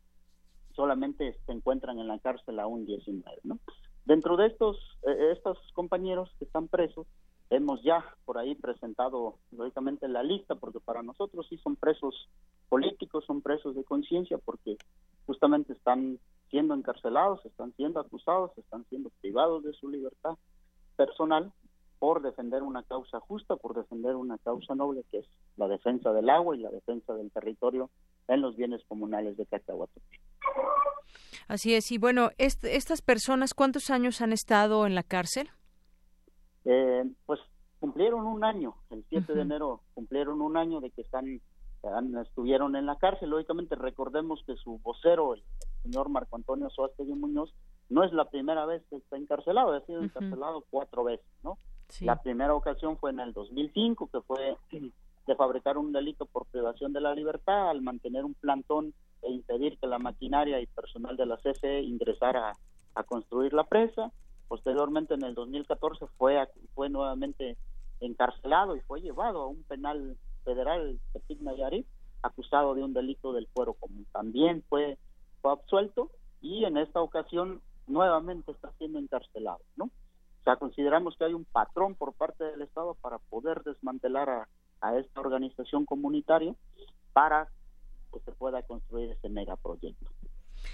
solamente se encuentran en la cárcel aún 19, ¿no? Dentro de estos, eh, estos compañeros que están presos, hemos ya por ahí presentado, lógicamente, la lista, porque para nosotros sí son presos políticos, son presos de conciencia, porque justamente están siendo encarcelados, están siendo acusados, están siendo privados de su libertad personal por defender una causa justa, por defender una causa noble, que es la defensa del agua y la defensa del territorio en los bienes comunales de Cacahuatepec. Así es, y bueno, estas personas, ¿cuántos años han estado en la cárcel? Eh, pues cumplieron un año, el 7 de enero cumplieron un año de que están estuvieron en la cárcel. Lógicamente recordemos que su vocero, el señor Marco Antonio Soastegui Muñoz, no es la primera vez que está encarcelado, ha sido encarcelado cuatro veces, ¿no? La primera ocasión fue en el 2005, que fue de fabricar un delito por privación de la libertad al mantener un plantón e impedir que la maquinaria y personal de la CFE ingresara a, construir la presa. Posteriormente, en el 2014, fue, fue nuevamente encarcelado y fue llevado a un penal federal, Tepic Nayarit, acusado de un delito del fuero común. También fue, fue absuelto y en esta ocasión nuevamente está siendo encarcelado, ¿no? Sea, consideramos que hay un patrón por parte del Estado para poder desmantelar a, a esta organización comunitaria para que se pueda construir ese megaproyecto.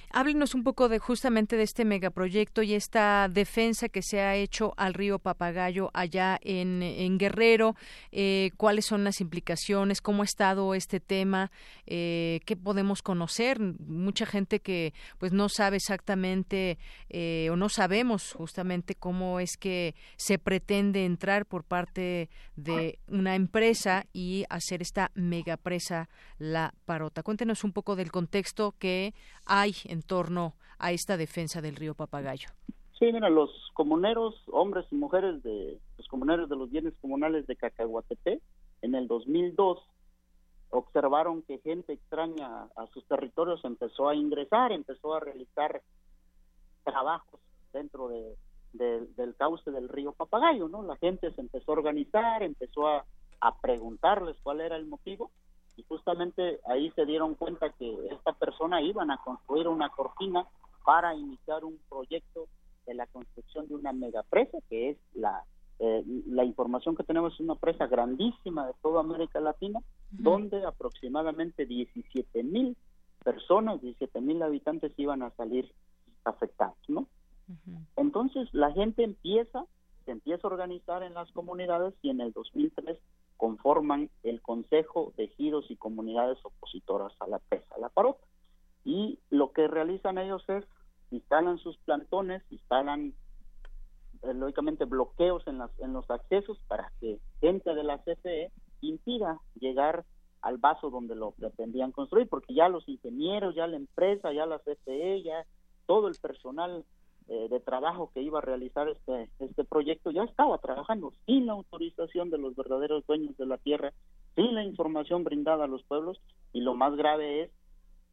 Háblenos un poco de justamente de este megaproyecto y esta defensa que se ha hecho al río Papagayo allá en, Guerrero. Eh, ¿Cuáles son las implicaciones? ¿Cómo ha estado este tema? Eh, ¿Qué podemos conocer? Mucha gente que pues no sabe exactamente eh, o no sabemos justamente cómo es que se pretende entrar por parte de una empresa y hacer esta megapresa La Parota. Cuéntenos un poco del contexto que hay en torno a esta defensa del río Papagayo? Sí, mira, los comuneros, hombres y mujeres de los comuneros de los bienes comunales de Cacahuatepe, en el 2002 observaron que gente extraña a sus territorios empezó a ingresar, empezó a realizar trabajos dentro de, del cauce del río Papagayo, ¿no? La gente se empezó a organizar, empezó a preguntarles cuál era el motivo y justamente ahí se dieron cuenta que esta persona iban a construir una cortina para iniciar un proyecto de la construcción de una megapresa que es la eh, la información que tenemos es una presa grandísima de toda América Latina donde aproximadamente 17 mil personas 17 mil habitantes iban a salir afectados no entonces la gente empieza se empieza a organizar en las comunidades y en el 2003 conforman el Consejo de Ejidos y Comunidades Opositoras a la PESA, la parota. Y lo que realizan ellos es instalan sus plantones, instalan eh, lógicamente bloqueos en, las, en los accesos para que gente de la CFE impida llegar al vaso donde lo pretendían construir, porque ya los ingenieros, ya la empresa, ya la CFE, ya todo el personal eh, de trabajo que iba a realizar este, este proyecto ya estaba trabajando sin la autorización de los verdaderos dueños de la tierra, sin la información brindada a los pueblos y lo más grave es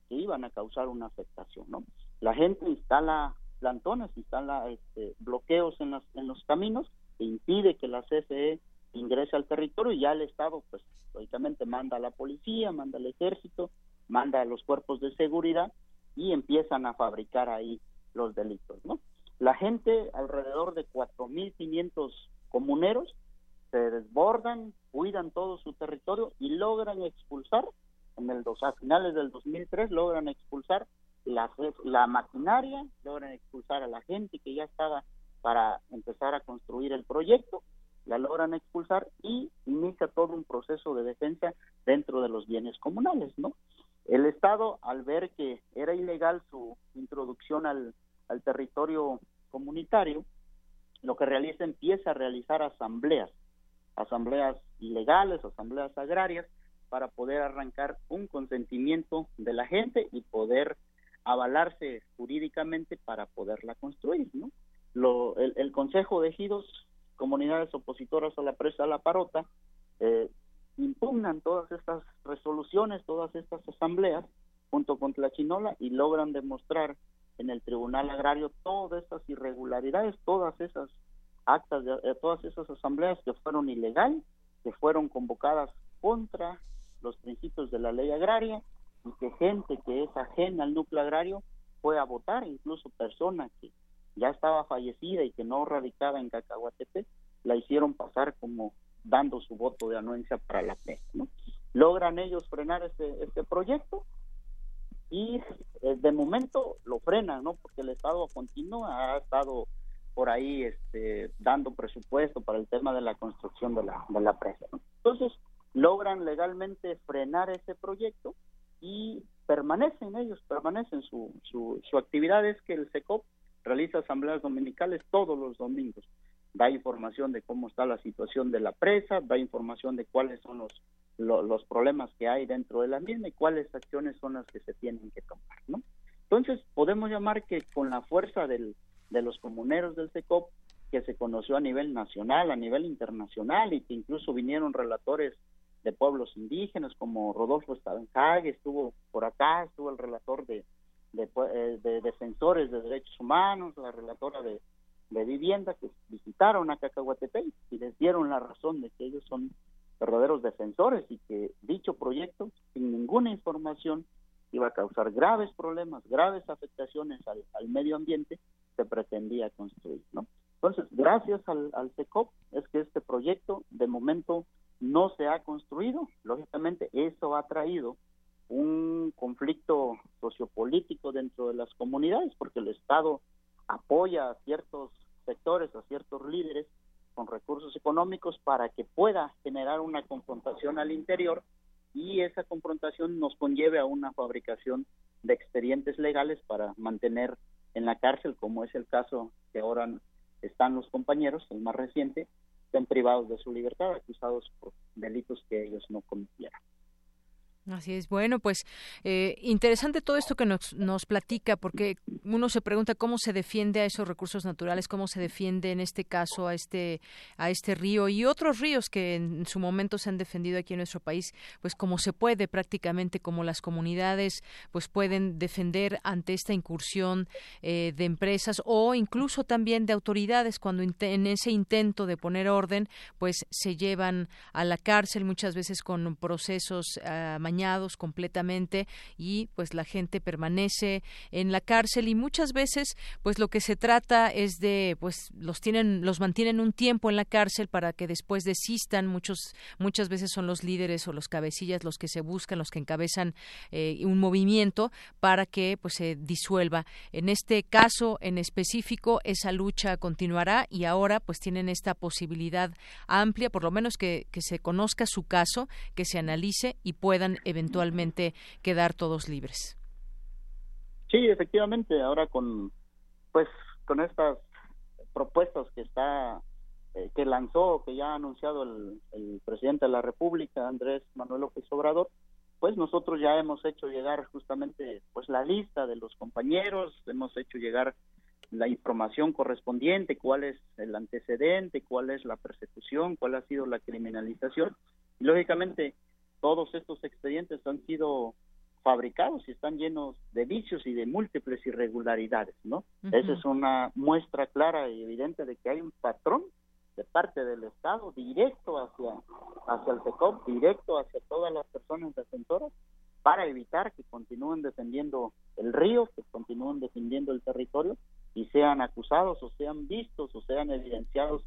que iban a causar una afectación, ¿no? La gente instala plantones, instala este, bloqueos en, las, en los caminos e impide que la CFE ingrese al territorio y ya el Estado, pues, lógicamente manda a la policía, manda al ejército, manda a los cuerpos de seguridad y empiezan a fabricar ahí los delitos, ¿no? La gente, alrededor de 4.500 comuneros, se desbordan, cuidan todo su territorio y logran expulsar, en el dos, a finales del 2003, logran expulsar la, la maquinaria, logran expulsar a la gente que ya estaba para empezar a construir el proyecto, la logran expulsar y inicia todo un proceso de defensa dentro de los bienes comunales, ¿no? El Estado, al ver que era ilegal su introducción al, territorio comunitario, lo que realiza empieza a realizar asambleas, asambleas ilegales, asambleas agrarias, para poder arrancar un consentimiento de la gente y poder avalarse jurídicamente para poderla construir, ¿no? Lo, el, Consejo de Ejidos, comunidades opositoras a la presa la parota, eh, impugnan todas estas resoluciones, todas estas asambleas junto con la chinola y logran demostrar en el Tribunal Agrario todas estas irregularidades, todas esas actas, de, eh, todas esas asambleas que fueron ilegales, que fueron convocadas contra los principios de la ley agraria y que gente que es ajena al núcleo agrario fue a votar, incluso personas que ya estaba fallecida y que no radicaba en Cacahuatepe, la hicieron pasar como dando su voto de anuencia para la PES. ¿no? Logran ellos frenar este, este proyecto y eh, de momento lo frenan, ¿no? Porque el Estado continúa, ha estado por ahí este, dando presupuesto para el tema de la construcción de la, de la presa. Entonces, logran legalmente frenar ese proyecto y permanecen ellos, permanecen su, su, su actividad es que el SECOP realiza asambleas dominicales todos los domingos da información de cómo está la situación de la presa, da información de cuáles son los, los problemas que hay dentro de la misma y cuáles acciones son las que se tienen que tomar, ¿no? Entonces, podemos llamar que con la fuerza del, de los comuneros del SECOP, que se conoció a nivel nacional, a nivel internacional, y que incluso vinieron relatores de pueblos indígenas, como Rodolfo Stavenhage, estuvo por acá, estuvo el relator de, eh, de, defensores de derechos humanos, la relatora de, de vivienda, que visitaron a Cacahuatepec y les dieron la razón de que ellos son verdaderos defensores y que dicho proyecto, sin ninguna información, iba a causar graves problemas, graves afectaciones al, medio ambiente, se pretendía construir, ¿no? Entonces, gracias al, al CECOP es que este proyecto de momento no se ha construido. Lógicamente, eso ha traído un conflicto sociopolítico dentro de las comunidades, porque el Estado apoya a ciertos sectores, a ciertos líderes con recursos económicos para que pueda generar una confrontación al interior y esa confrontación nos conlleve a una fabricación de expedientes legales para mantener en la cárcel, como es el caso que ahora están los compañeros, el más reciente, estén privados de su libertad, acusados por delitos que ellos no cometieron. Así es. Bueno, pues eh, interesante todo esto que nos, nos platica, porque uno se pregunta cómo se defiende a esos recursos naturales, cómo se defiende en este caso a este a este río y otros ríos que en su momento se han defendido aquí en nuestro país, pues como se puede prácticamente, como las comunidades pues pueden defender ante esta incursión eh, de empresas o incluso también de autoridades cuando en ese intento de poner orden, pues se llevan a la cárcel muchas veces con procesos completamente y pues la gente permanece en la cárcel y muchas veces pues lo que se trata es de pues los tienen los mantienen un tiempo en la cárcel para que después desistan. Muchos muchas veces son los líderes o los cabecillas los que se buscan los que encabezan eh, un movimiento para que pues se disuelva. En este caso en específico esa lucha continuará y ahora pues tienen esta posibilidad amplia por lo menos que, que se conozca su caso que se analice y puedan eventualmente quedar todos libres. Sí, efectivamente, ahora con pues con estas propuestas que está eh, que lanzó, que ya ha anunciado el, el, presidente de la República, Andrés Manuel López Obrador, pues nosotros ya hemos hecho llegar justamente pues la lista de los compañeros, hemos hecho llegar la información correspondiente, cuál es el antecedente, cuál es la persecución, cuál ha sido la criminalización. Y lógicamente todos estos expedientes han sido fabricados y están llenos de vicios y de múltiples irregularidades, ¿no? Esa es una muestra clara y evidente de que hay un patrón de parte del Estado directo hacia, hacia el SECOP, directo hacia todas las personas defensoras, para evitar que continúen defendiendo el río, que continúen defendiendo el territorio y sean acusados o sean vistos o sean evidenciados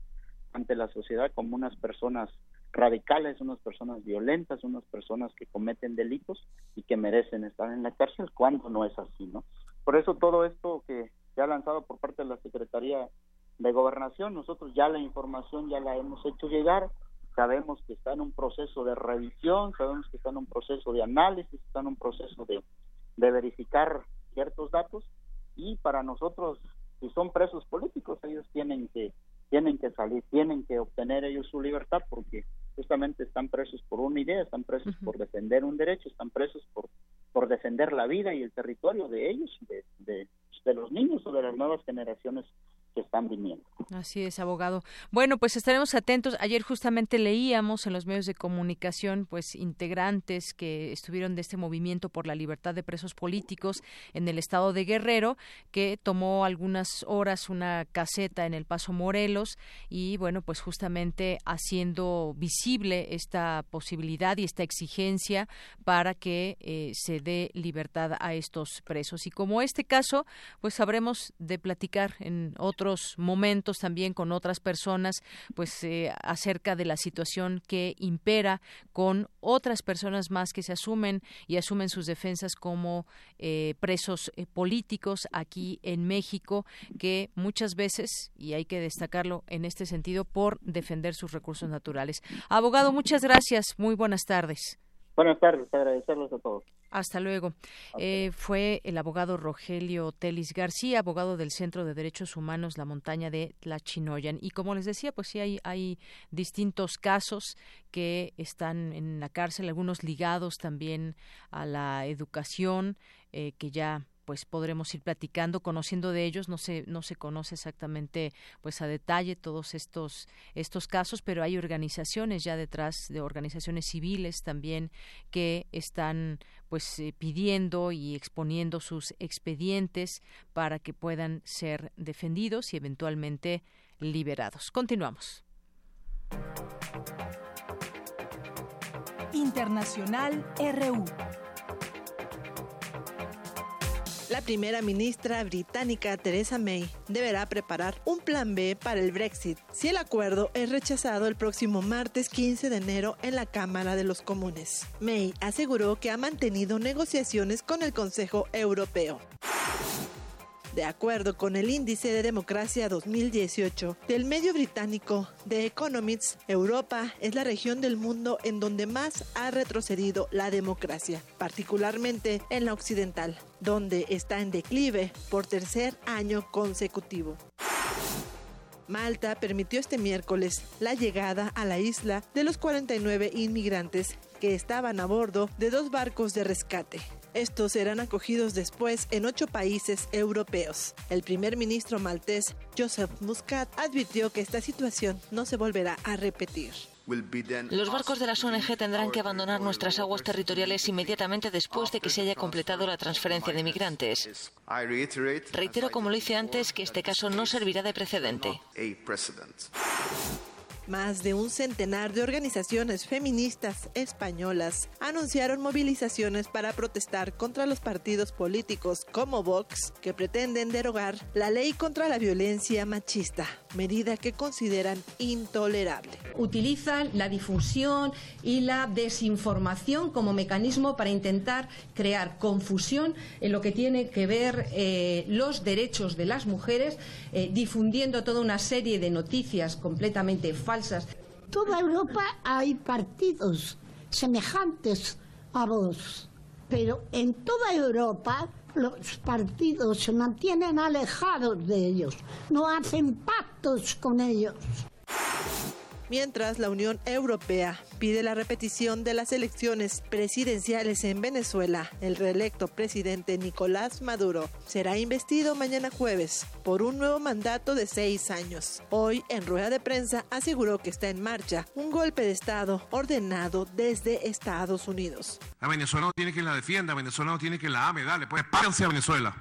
ante la sociedad como unas personas radicales, unas personas violentas, unas personas que cometen delitos y que merecen estar en la cárcel cuando no es así, ¿no? Por eso todo esto que se ha lanzado por parte de la Secretaría de Gobernación, nosotros ya la información ya la hemos hecho llegar, sabemos que está en un proceso de revisión, sabemos que está en un proceso de análisis, está en un proceso de, de verificar ciertos datos y para nosotros, si son presos políticos, ellos tienen que tienen que salir, tienen que obtener ellos su libertad porque justamente están presos por una idea, están presos por defender un derecho, están presos por, por defender la vida y el territorio de ellos, de, de, de los niños o de las nuevas generaciones que están viniendo. Así es, abogado. Bueno, pues estaremos atentos. Ayer justamente leíamos en los medios de comunicación, pues integrantes que estuvieron de este movimiento por la libertad de presos políticos en el estado de Guerrero, que tomó algunas horas una caseta en el Paso Morelos y bueno, pues justamente haciendo visible esta posibilidad y esta exigencia para que eh, se dé libertad a estos presos. Y como este caso, pues sabremos de platicar en otro momentos también con otras personas, pues eh, acerca de la situación que impera con otras personas más que se asumen y asumen sus defensas como eh, presos eh, políticos aquí en México, que muchas veces, y hay que destacarlo en este sentido, por defender sus recursos naturales. Abogado, muchas gracias. Muy buenas tardes. Buenas tardes, agradecerles a todos. Hasta luego. Eh, fue el abogado Rogelio Telis García, abogado del Centro de Derechos Humanos La Montaña de Tlachinoyan. Y como les decía, pues sí hay, hay distintos casos que están en la cárcel, algunos ligados también a la educación, eh, que ya pues podremos ir platicando, conociendo de ellos. No se no se conoce exactamente pues a detalle todos estos estos casos, pero hay organizaciones ya detrás de organizaciones civiles también que están pues eh, pidiendo y exponiendo sus expedientes para que puedan ser defendidos y eventualmente liberados. Continuamos. Internacional RU. La primera ministra británica Theresa May deberá preparar un plan B para el Brexit si el acuerdo es rechazado el próximo martes 15 de enero en la Cámara de los Comunes. May aseguró que ha mantenido negociaciones con el Consejo Europeo. De acuerdo con el Índice de Democracia 2018 del medio británico The Economist, Europa es la región del mundo en donde más ha retrocedido la democracia, particularmente en la occidental, donde está en declive por tercer año consecutivo. Malta permitió este miércoles la llegada a la isla de los 49 inmigrantes que estaban a bordo de dos barcos de rescate. Estos serán acogidos después en ocho países europeos. El primer ministro maltés, Joseph Muscat, advirtió que esta situación no se volverá a repetir. Los barcos de las ONG tendrán que abandonar nuestras aguas territoriales inmediatamente después de que se haya completado la transferencia de migrantes. Reitero, como lo hice antes, que este caso no servirá de precedente. Más de un centenar de organizaciones feministas españolas anunciaron movilizaciones para protestar contra los partidos políticos como Vox, que pretenden derogar la ley contra la violencia machista, medida que consideran intolerable. Utilizan la difusión y la desinformación como mecanismo para intentar crear confusión en lo que tiene que ver eh, los derechos de las mujeres, eh, difundiendo toda una serie de noticias completamente falsas Toda Europa hay partidos semejantes a vos, pero en toda Europa los partidos se mantienen alejados de ellos, no hacen pactos con ellos mientras la Unión Europea pide la repetición de las elecciones presidenciales en Venezuela. El reelecto presidente Nicolás Maduro será investido mañana jueves por un nuevo mandato de seis años. Hoy, en rueda de prensa, aseguró que está en marcha un golpe de Estado ordenado desde Estados Unidos. A Venezuela no tiene quien la defienda, a Venezuela no tiene quien la ame, dale, pues párense a Venezuela.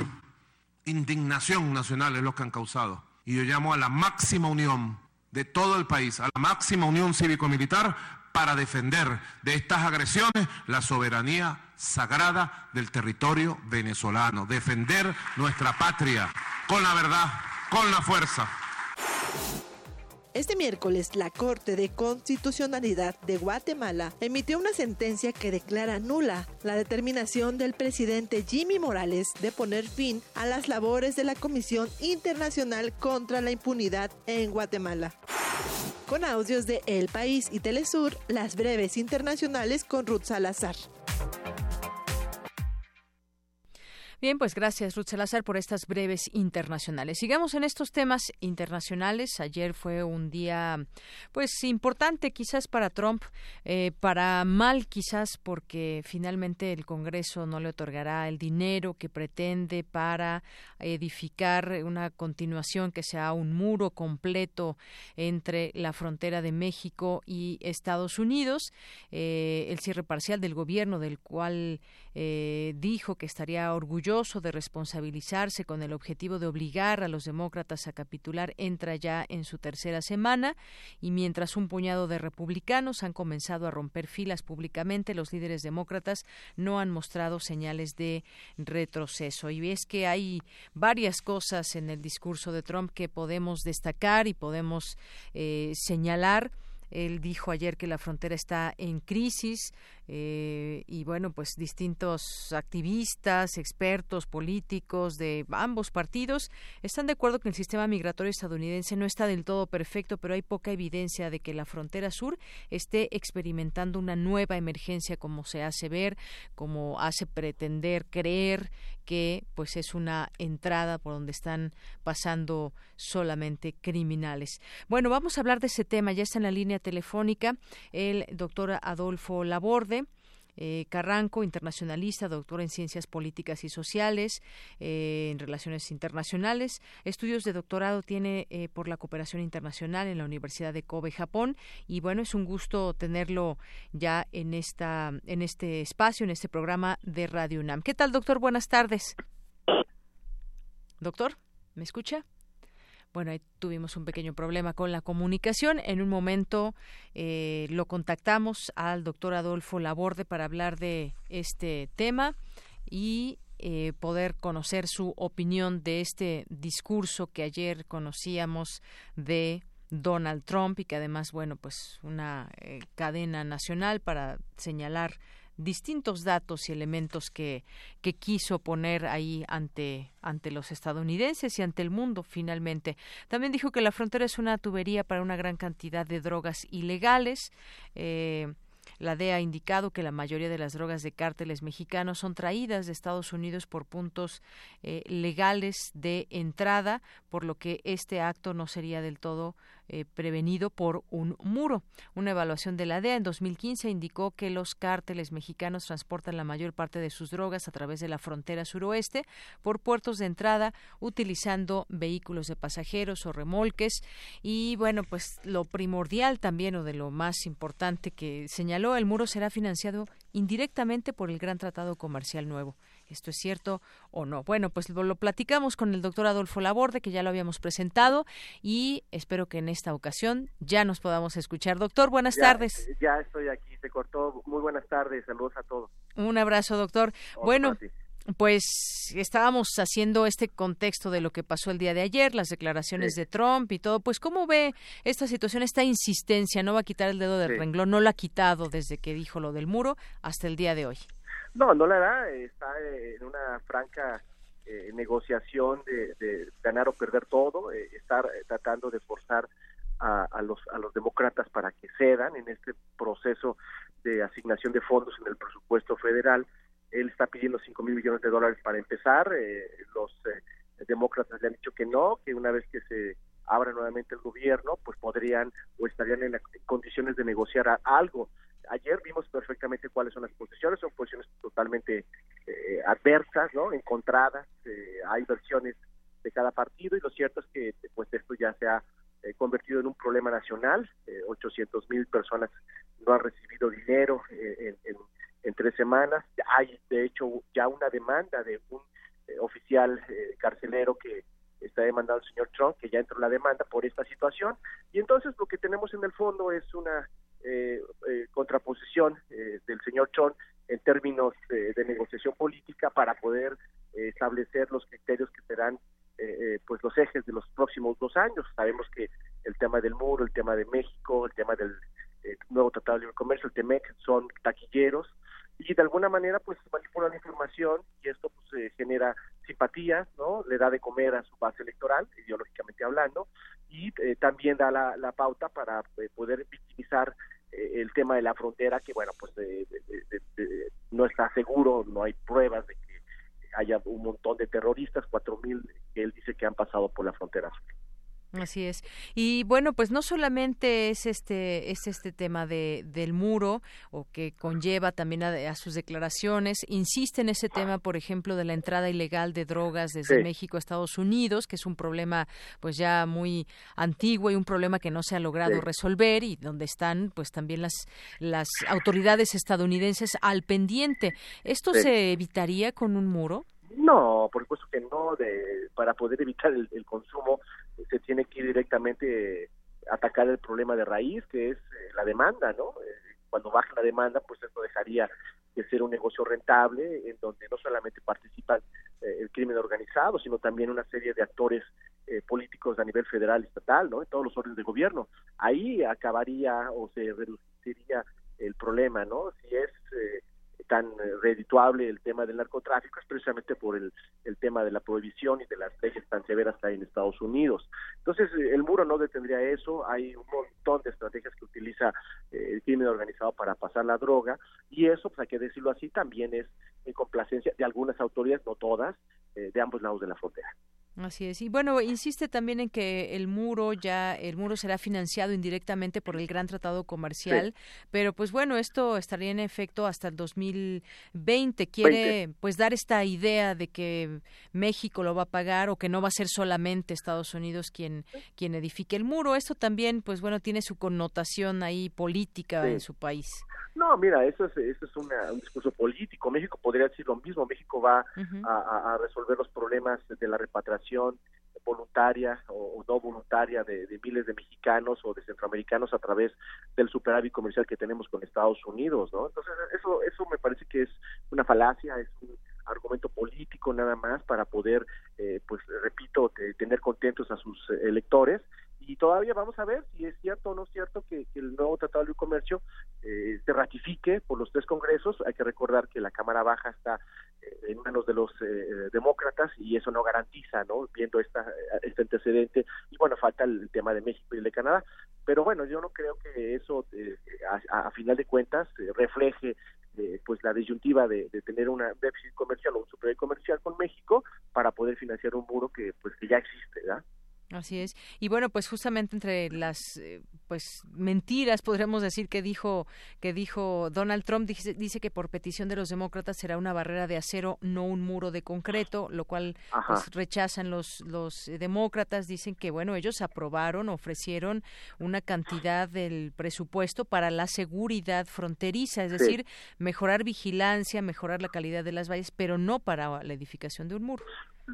Indignación nacional es lo que han causado. Y yo llamo a la máxima unión de todo el país, a la máxima unión cívico-militar para defender de estas agresiones la soberanía sagrada del territorio venezolano, defender nuestra patria con la verdad, con la fuerza. Este miércoles, la Corte de Constitucionalidad de Guatemala emitió una sentencia que declara nula la determinación del presidente Jimmy Morales de poner fin a las labores de la Comisión Internacional contra la Impunidad en Guatemala. Con audios de El País y Telesur, las breves internacionales con Ruth Salazar. Bien, pues gracias Ruth Salazar por estas breves internacionales. Sigamos en estos temas internacionales. Ayer fue un día, pues importante quizás para Trump, eh, para mal quizás porque finalmente el Congreso no le otorgará el dinero que pretende para edificar una continuación que sea un muro completo entre la frontera de México y Estados Unidos. Eh, el cierre parcial del gobierno del cual eh, dijo que estaría orgulloso de responsabilizarse con el objetivo de obligar a los demócratas a capitular entra ya en su tercera semana y mientras un puñado de republicanos han comenzado a romper filas públicamente, los líderes demócratas no han mostrado señales de retroceso. Y es que hay varias cosas en el discurso de Trump que podemos destacar y podemos eh, señalar. Él dijo ayer que la frontera está en crisis, eh, y bueno, pues distintos activistas, expertos, políticos de ambos partidos están de acuerdo que el sistema migratorio estadounidense no está del todo perfecto, pero hay poca evidencia de que la frontera sur esté experimentando una nueva emergencia como se hace ver, como hace pretender creer que pues es una entrada por donde están pasando solamente criminales. Bueno, vamos a hablar de ese tema. Ya está en la línea telefónica el doctor Adolfo Laborde. Eh, Carranco, internacionalista, doctor en Ciencias Políticas y Sociales, eh, en Relaciones Internacionales. Estudios de doctorado tiene eh, por la cooperación internacional en la Universidad de Kobe, Japón. Y bueno, es un gusto tenerlo ya en, esta, en este espacio, en este programa de Radio UNAM. ¿Qué tal, doctor? Buenas tardes. Doctor, ¿me escucha? Bueno, ahí tuvimos un pequeño problema con la comunicación. En un momento eh, lo contactamos al doctor Adolfo Laborde para hablar de este tema y eh, poder conocer su opinión de este discurso que ayer conocíamos de Donald Trump y que además, bueno, pues una eh, cadena nacional para señalar distintos datos y elementos que, que quiso poner ahí ante, ante los estadounidenses y ante el mundo finalmente. También dijo que la frontera es una tubería para una gran cantidad de drogas ilegales. Eh, la DEA ha indicado que la mayoría de las drogas de cárteles mexicanos son traídas de Estados Unidos por puntos eh, legales de entrada, por lo que este acto no sería del todo eh, prevenido por un muro. Una evaluación de la DEA en 2015 indicó que los cárteles mexicanos transportan la mayor parte de sus drogas a través de la frontera suroeste por puertos de entrada utilizando vehículos de pasajeros o remolques y bueno, pues lo primordial también o de lo más importante que señaló, el muro será financiado indirectamente por el Gran Tratado Comercial Nuevo esto es cierto o no. Bueno, pues lo, platicamos con el doctor Adolfo Laborde, que ya lo habíamos presentado, y espero que en esta ocasión ya nos podamos escuchar. Doctor, buenas tardes. Ya estoy aquí, se cortó. Muy buenas tardes, saludos a todos. Un abrazo, doctor. bueno. Pues estábamos haciendo este contexto de lo que pasó el día de ayer, las declaraciones de Trump y todo. Pues, ¿cómo ve esta situación, esta insistencia? No va a quitar el dedo del renglón, no lo ha quitado desde que dijo lo del muro hasta el día de hoy. No, no la da, está en una franca eh, negociación de, ganar o perder todo, eh, estar eh, tratando de forzar a, los, a los demócratas para que cedan en este proceso de asignación de fondos en el presupuesto federal. Él está pidiendo 5 mil millones de dólares para empezar. los demócratas le han dicho que no, que una vez que se abra nuevamente el gobierno, pues podrían o estarían en, condiciones de negociar algo ayer vimos perfectamente cuáles son las posiciones, son posiciones totalmente eh, adversas, ¿no? Encontradas, eh, hay versiones de cada partido y lo cierto es que pues esto ya se ha eh, convertido en un problema nacional, 800 mil personas no han recibido dinero en, tres semanas, hay de hecho ya una demanda de un oficial carcelero que está demandado el señor Trump, que ya entró la demanda por esta situación, y entonces lo que tenemos en el fondo es una eh, eh, contraposición eh, del señor Chon en términos de negociación política para poder establecer los criterios que serán pues los ejes de los próximos dos años. Sabemos que el tema del muro, el tema de México, el tema del nuevo Tratado de Libre Comercio, el TEMEC, son taquilleros y de alguna manera pues manipulan la información y esto pues genera simpatías, ¿no? Le da de comer a su base electoral, ideológicamente hablando, y también da la, pauta para poder victimizar eh, el tema de la frontera, que bueno, pues no está seguro, no hay pruebas de que haya un montón de terroristas, cuatro mil que él dice que han pasado por la frontera Así es. Y bueno, pues no solamente es este es este tema de, del muro o que conlleva también a, sus declaraciones, insiste en ese tema, por ejemplo, de la entrada ilegal de drogas desde México a Estados Unidos, que es un problema pues ya muy antiguo y un problema que no se ha logrado resolver y donde están pues también las las autoridades estadounidenses al pendiente. ¿Esto se evitaría con un muro? No, por supuesto que no. De, para poder evitar el, consumo se tiene que ir directamente atacar el problema de raíz, que es eh, la demanda, ¿no? Eh, cuando baja la demanda, pues esto dejaría de ser un negocio rentable en donde no solamente participa eh, el crimen organizado, sino también una serie de actores políticos a nivel federal y estatal, ¿no? En todos los órdenes de gobierno. Ahí acabaría o se reduciría el problema, ¿no? Si es eh, tan redituable el tema del narcotráfico es precisamente por el, el tema de la prohibición y de las leyes tan severas que hay en Estados Unidos. Entonces, el muro no detendría eso, hay un montón de estrategias que utiliza eh, el crimen organizado para pasar la droga y eso, pues hay que decirlo así, también es en complacencia de algunas autoridades, no todas, eh, de ambos lados de la frontera. Así es. Y bueno, insiste también en que el muro ya, el muro será financiado indirectamente por el Gran Tratado Comercial, pero pues bueno, esto estaría en efecto hasta el 2020. Quiere pues dar esta idea de que México lo va a pagar o que no va a ser solamente Estados Unidos quien, quien edifique el muro. Esto también pues bueno, tiene su connotación ahí política en su país. No, mira, eso es, eso es un discurso político. México podría decir lo mismo. México va a, resolver los problemas de la repatriación voluntaria o, no voluntaria de, miles de mexicanos o de centroamericanos a través del superávit comercial que tenemos con Estados Unidos, ¿no? Entonces, eso, eso me parece que es una falacia, es un argumento político nada más para poder, eh, pues repito, tener contentos a sus electores y todavía vamos a ver si es cierto o no es cierto que, el nuevo Tratado de Comercio eh, se ratifique por los tres congresos. Hay que recordar que la Cámara Baja está eh, en manos de los eh, demócratas y eso no garantiza, ¿no? Viendo esta, este antecedente. Y bueno, falta el, tema de México y el de Canadá. Pero bueno, yo no creo que eso, a, final de cuentas, refleje pues la disyuntiva de, tener una déficit comercial o un superávit comercial con México para poder financiar un muro que pues que ya existe, ¿verdad? Así es. Y bueno, pues justamente entre las eh, pues mentiras, podríamos decir que dijo que dijo Donald Trump dice, dice, que por petición de los demócratas será una barrera de acero, no un muro de concreto, lo cual pues, rechazan los los demócratas, dicen que bueno, ellos aprobaron, ofrecieron una cantidad del presupuesto para la seguridad fronteriza, es decir, mejorar vigilancia, mejorar la calidad de las valles, pero no para la edificación de un muro.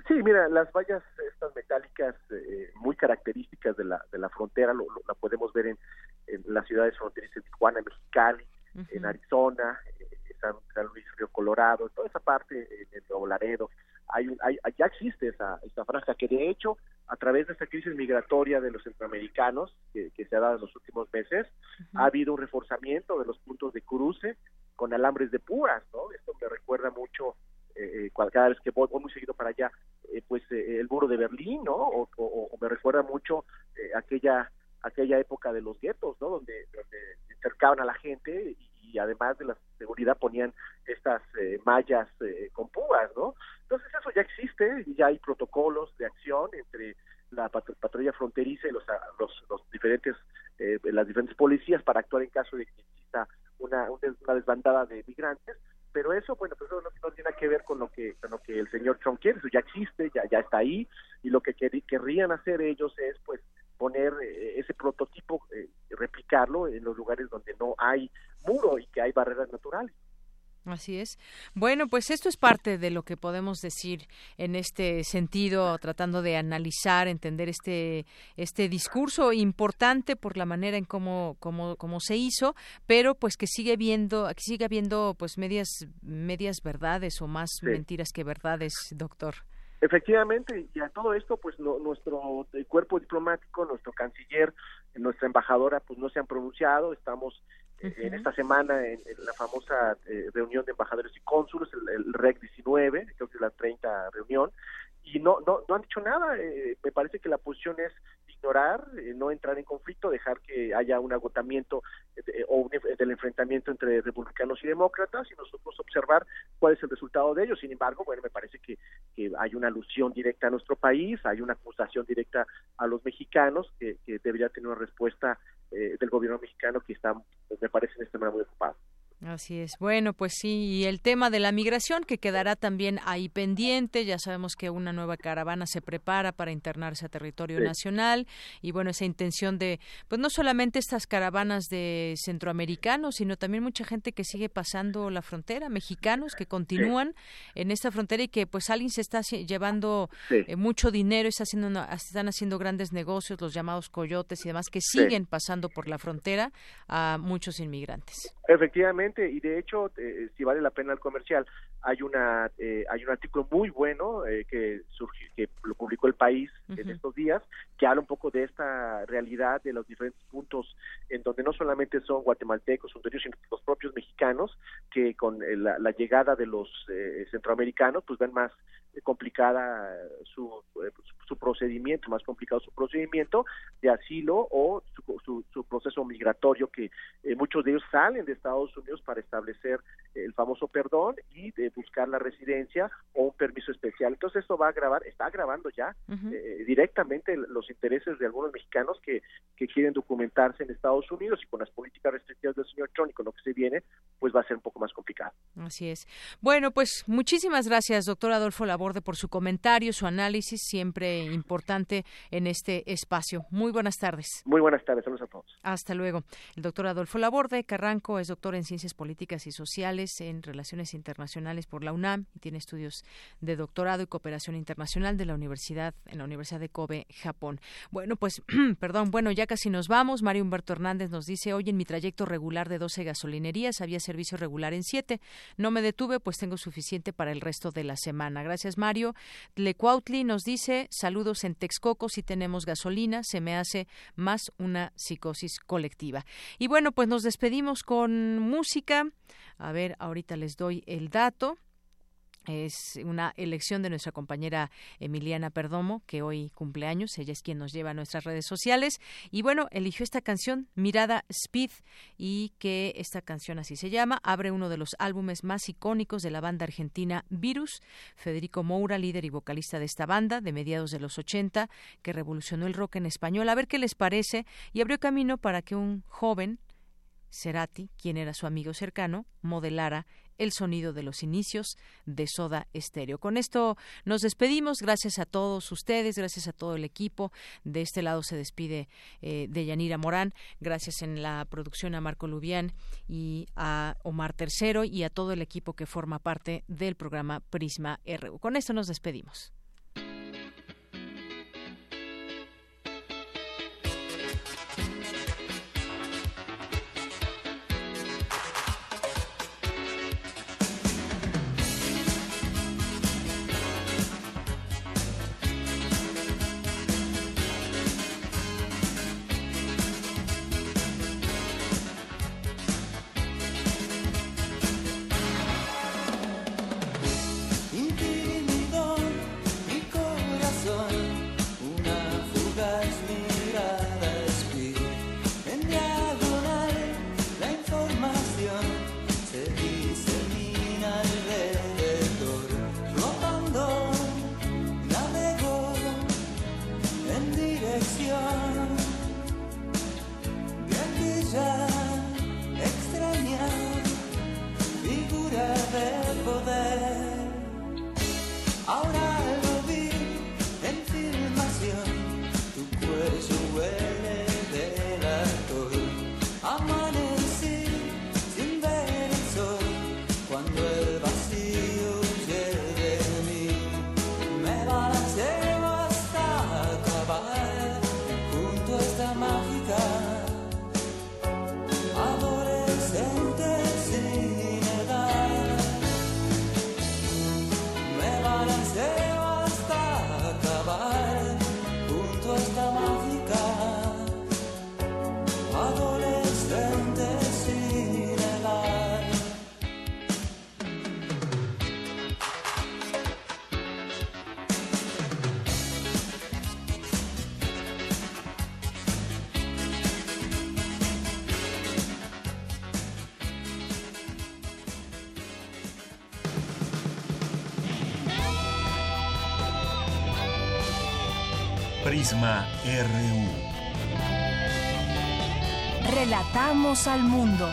Sí, mira, las vallas estas metálicas eh, muy características de la, de la frontera, lo, la podemos ver en, en las ciudades fronterizas de Tijuana, Mexicali, en Arizona, eh, San, Luis Río Colorado, toda esa parte, en Nuevo Laredo, hay, hay, ya existe esa, esa franja que de hecho a través de esta crisis migratoria de los centroamericanos que, que se ha dado en los últimos meses, ha habido un reforzamiento de los puntos de cruce con alambres de púas, ¿no? Esto me recuerda mucho eh, eh cada vez que voy, muy seguido para allá, eh, pues eh, el muro de Berlín, ¿no? O, me recuerda mucho aquella aquella época de los guetos, ¿no? Donde, donde cercaban a la gente y, además de la seguridad ponían estas mallas con púas, ¿no? Entonces eso ya existe y ya hay protocolos de acción entre la patrulla fronteriza y los, los, los diferentes las diferentes policías para actuar en caso de que exista una, una desbandada de migrantes pero eso, bueno, pues eso no, tiene que ver con lo que con lo que el señor Trump quiere, eso ya existe, ya ya está ahí y lo que querrían hacer ellos es pues poner eh, ese prototipo, eh, replicarlo en los lugares donde no hay muro y que hay barreras naturales. Así es. Bueno, pues esto es parte de lo que podemos decir en este sentido, tratando de analizar, entender este este discurso importante por la manera en cómo cómo, cómo se hizo, pero pues que sigue viendo, que sigue habiendo pues medias medias verdades o más mentiras que verdades, doctor. Efectivamente, y a todo esto, pues nuestro cuerpo diplomático, nuestro canciller, nuestra embajadora, pues no se han pronunciado. Estamos en esta semana en, la famosa eh, reunión de embajadores y cónsules, el, REC 19, creo que es la 30 reunión, y no, no, no han dicho nada. Eh, me parece que la posición es ignorar, eh, no entrar en conflicto, dejar que haya un agotamiento o del enfrentamiento entre republicanos y demócratas y nosotros observar cuál es el resultado de ello. Sin embargo, bueno, me parece que, que hay una alusión directa a nuestro país, hay una acusación directa a los mexicanos que, que debería tener una respuesta eh, del gobierno mexicano que está, me parece, en este momento muy ocupado. Así es. Bueno, pues sí, y el tema de la migración que quedará también ahí pendiente. Ya sabemos que una nueva caravana se prepara para internarse a territorio nacional y bueno, esa intención de, pues no solamente estas caravanas de centroamericanos, sino también mucha gente que sigue pasando la frontera, mexicanos que continúan en esta frontera y que pues alguien se está llevando eh, mucho dinero y está haciendo están haciendo grandes negocios, los llamados coyotes y demás, que siguen pasando por la frontera a muchos inmigrantes. Efectivamente Exactamente, y de hecho, eh, si vale la pena el comercial, hay una eh, hay un artículo muy bueno eh, que surgió, que lo publicó el país en estos días, que habla un poco de esta realidad de los diferentes puntos en donde no solamente son guatemaltecos, hondureños, sino los propios mexicanos que con la, la, llegada de los centroamericanos, pues ven más complicada su, su procedimiento, más complicado su procedimiento de asilo o su, su, proceso migratorio, que eh, muchos de ellos salen de Estados Unidos para establecer el famoso perdón y de buscar la residencia o un permiso especial. Entonces esto va a agravar, está agravando ya eh, directamente los intereses de algunos mexicanos que, que quieren documentarse en Estados Unidos y con las políticas restrictivas del señor Trump y con lo que se viene, pues va a ser un poco más complicado. Así es. Bueno, pues muchísimas gracias, doctor Adolfo Laborde, por su comentario, su análisis, siempre importante en este espacio. Muy buenas tardes. Muy buenas tardes, saludos a todos. Hasta luego. El doctor Adolfo Laborde Carranco es doctor en Ciencias Políticas y Sociales en Relaciones Internacionales por la UNAM y tiene estudios de doctorado y cooperación internacional de la Universidad en la Universidad de Kobe, Japón. Bueno, pues perdón, bueno, ya casi nos vamos. Mario Humberto Hernández nos dice, "Hoy en mi trayecto regular de 12 gasolinerías había servicio regular en 7. No me detuve, pues tengo suficiente para el resto de la semana." Gracias, Mario. Lecuautli nos dice, "Saludos en Texcoco, si tenemos gasolina, se me hace más una psicosis colectiva." Y bueno, pues nos despedimos con música. A ver, ahorita les doy el dato. Es una elección de nuestra compañera Emiliana Perdomo, que hoy cumple años. Ella es quien nos lleva a nuestras redes sociales. Y bueno, eligió esta canción, Mirada Speed, y que esta canción así se llama. Abre uno de los álbumes más icónicos de la banda argentina Virus. Federico Moura, líder y vocalista de esta banda de mediados de los 80, que revolucionó el rock en español. A ver qué les parece. Y abrió camino para que un joven Cerati, quien era su amigo cercano, modelara el sonido de los inicios de Soda Stereo. Con esto nos despedimos. Gracias a todos ustedes, gracias a todo el equipo. De este lado se despide eh, de Yanira Morán. Gracias en la producción a Marco Lubián y a Omar Tercero y a todo el equipo que forma parte del programa Prisma RU. Con esto nos despedimos. RU. Relatamos al mundo.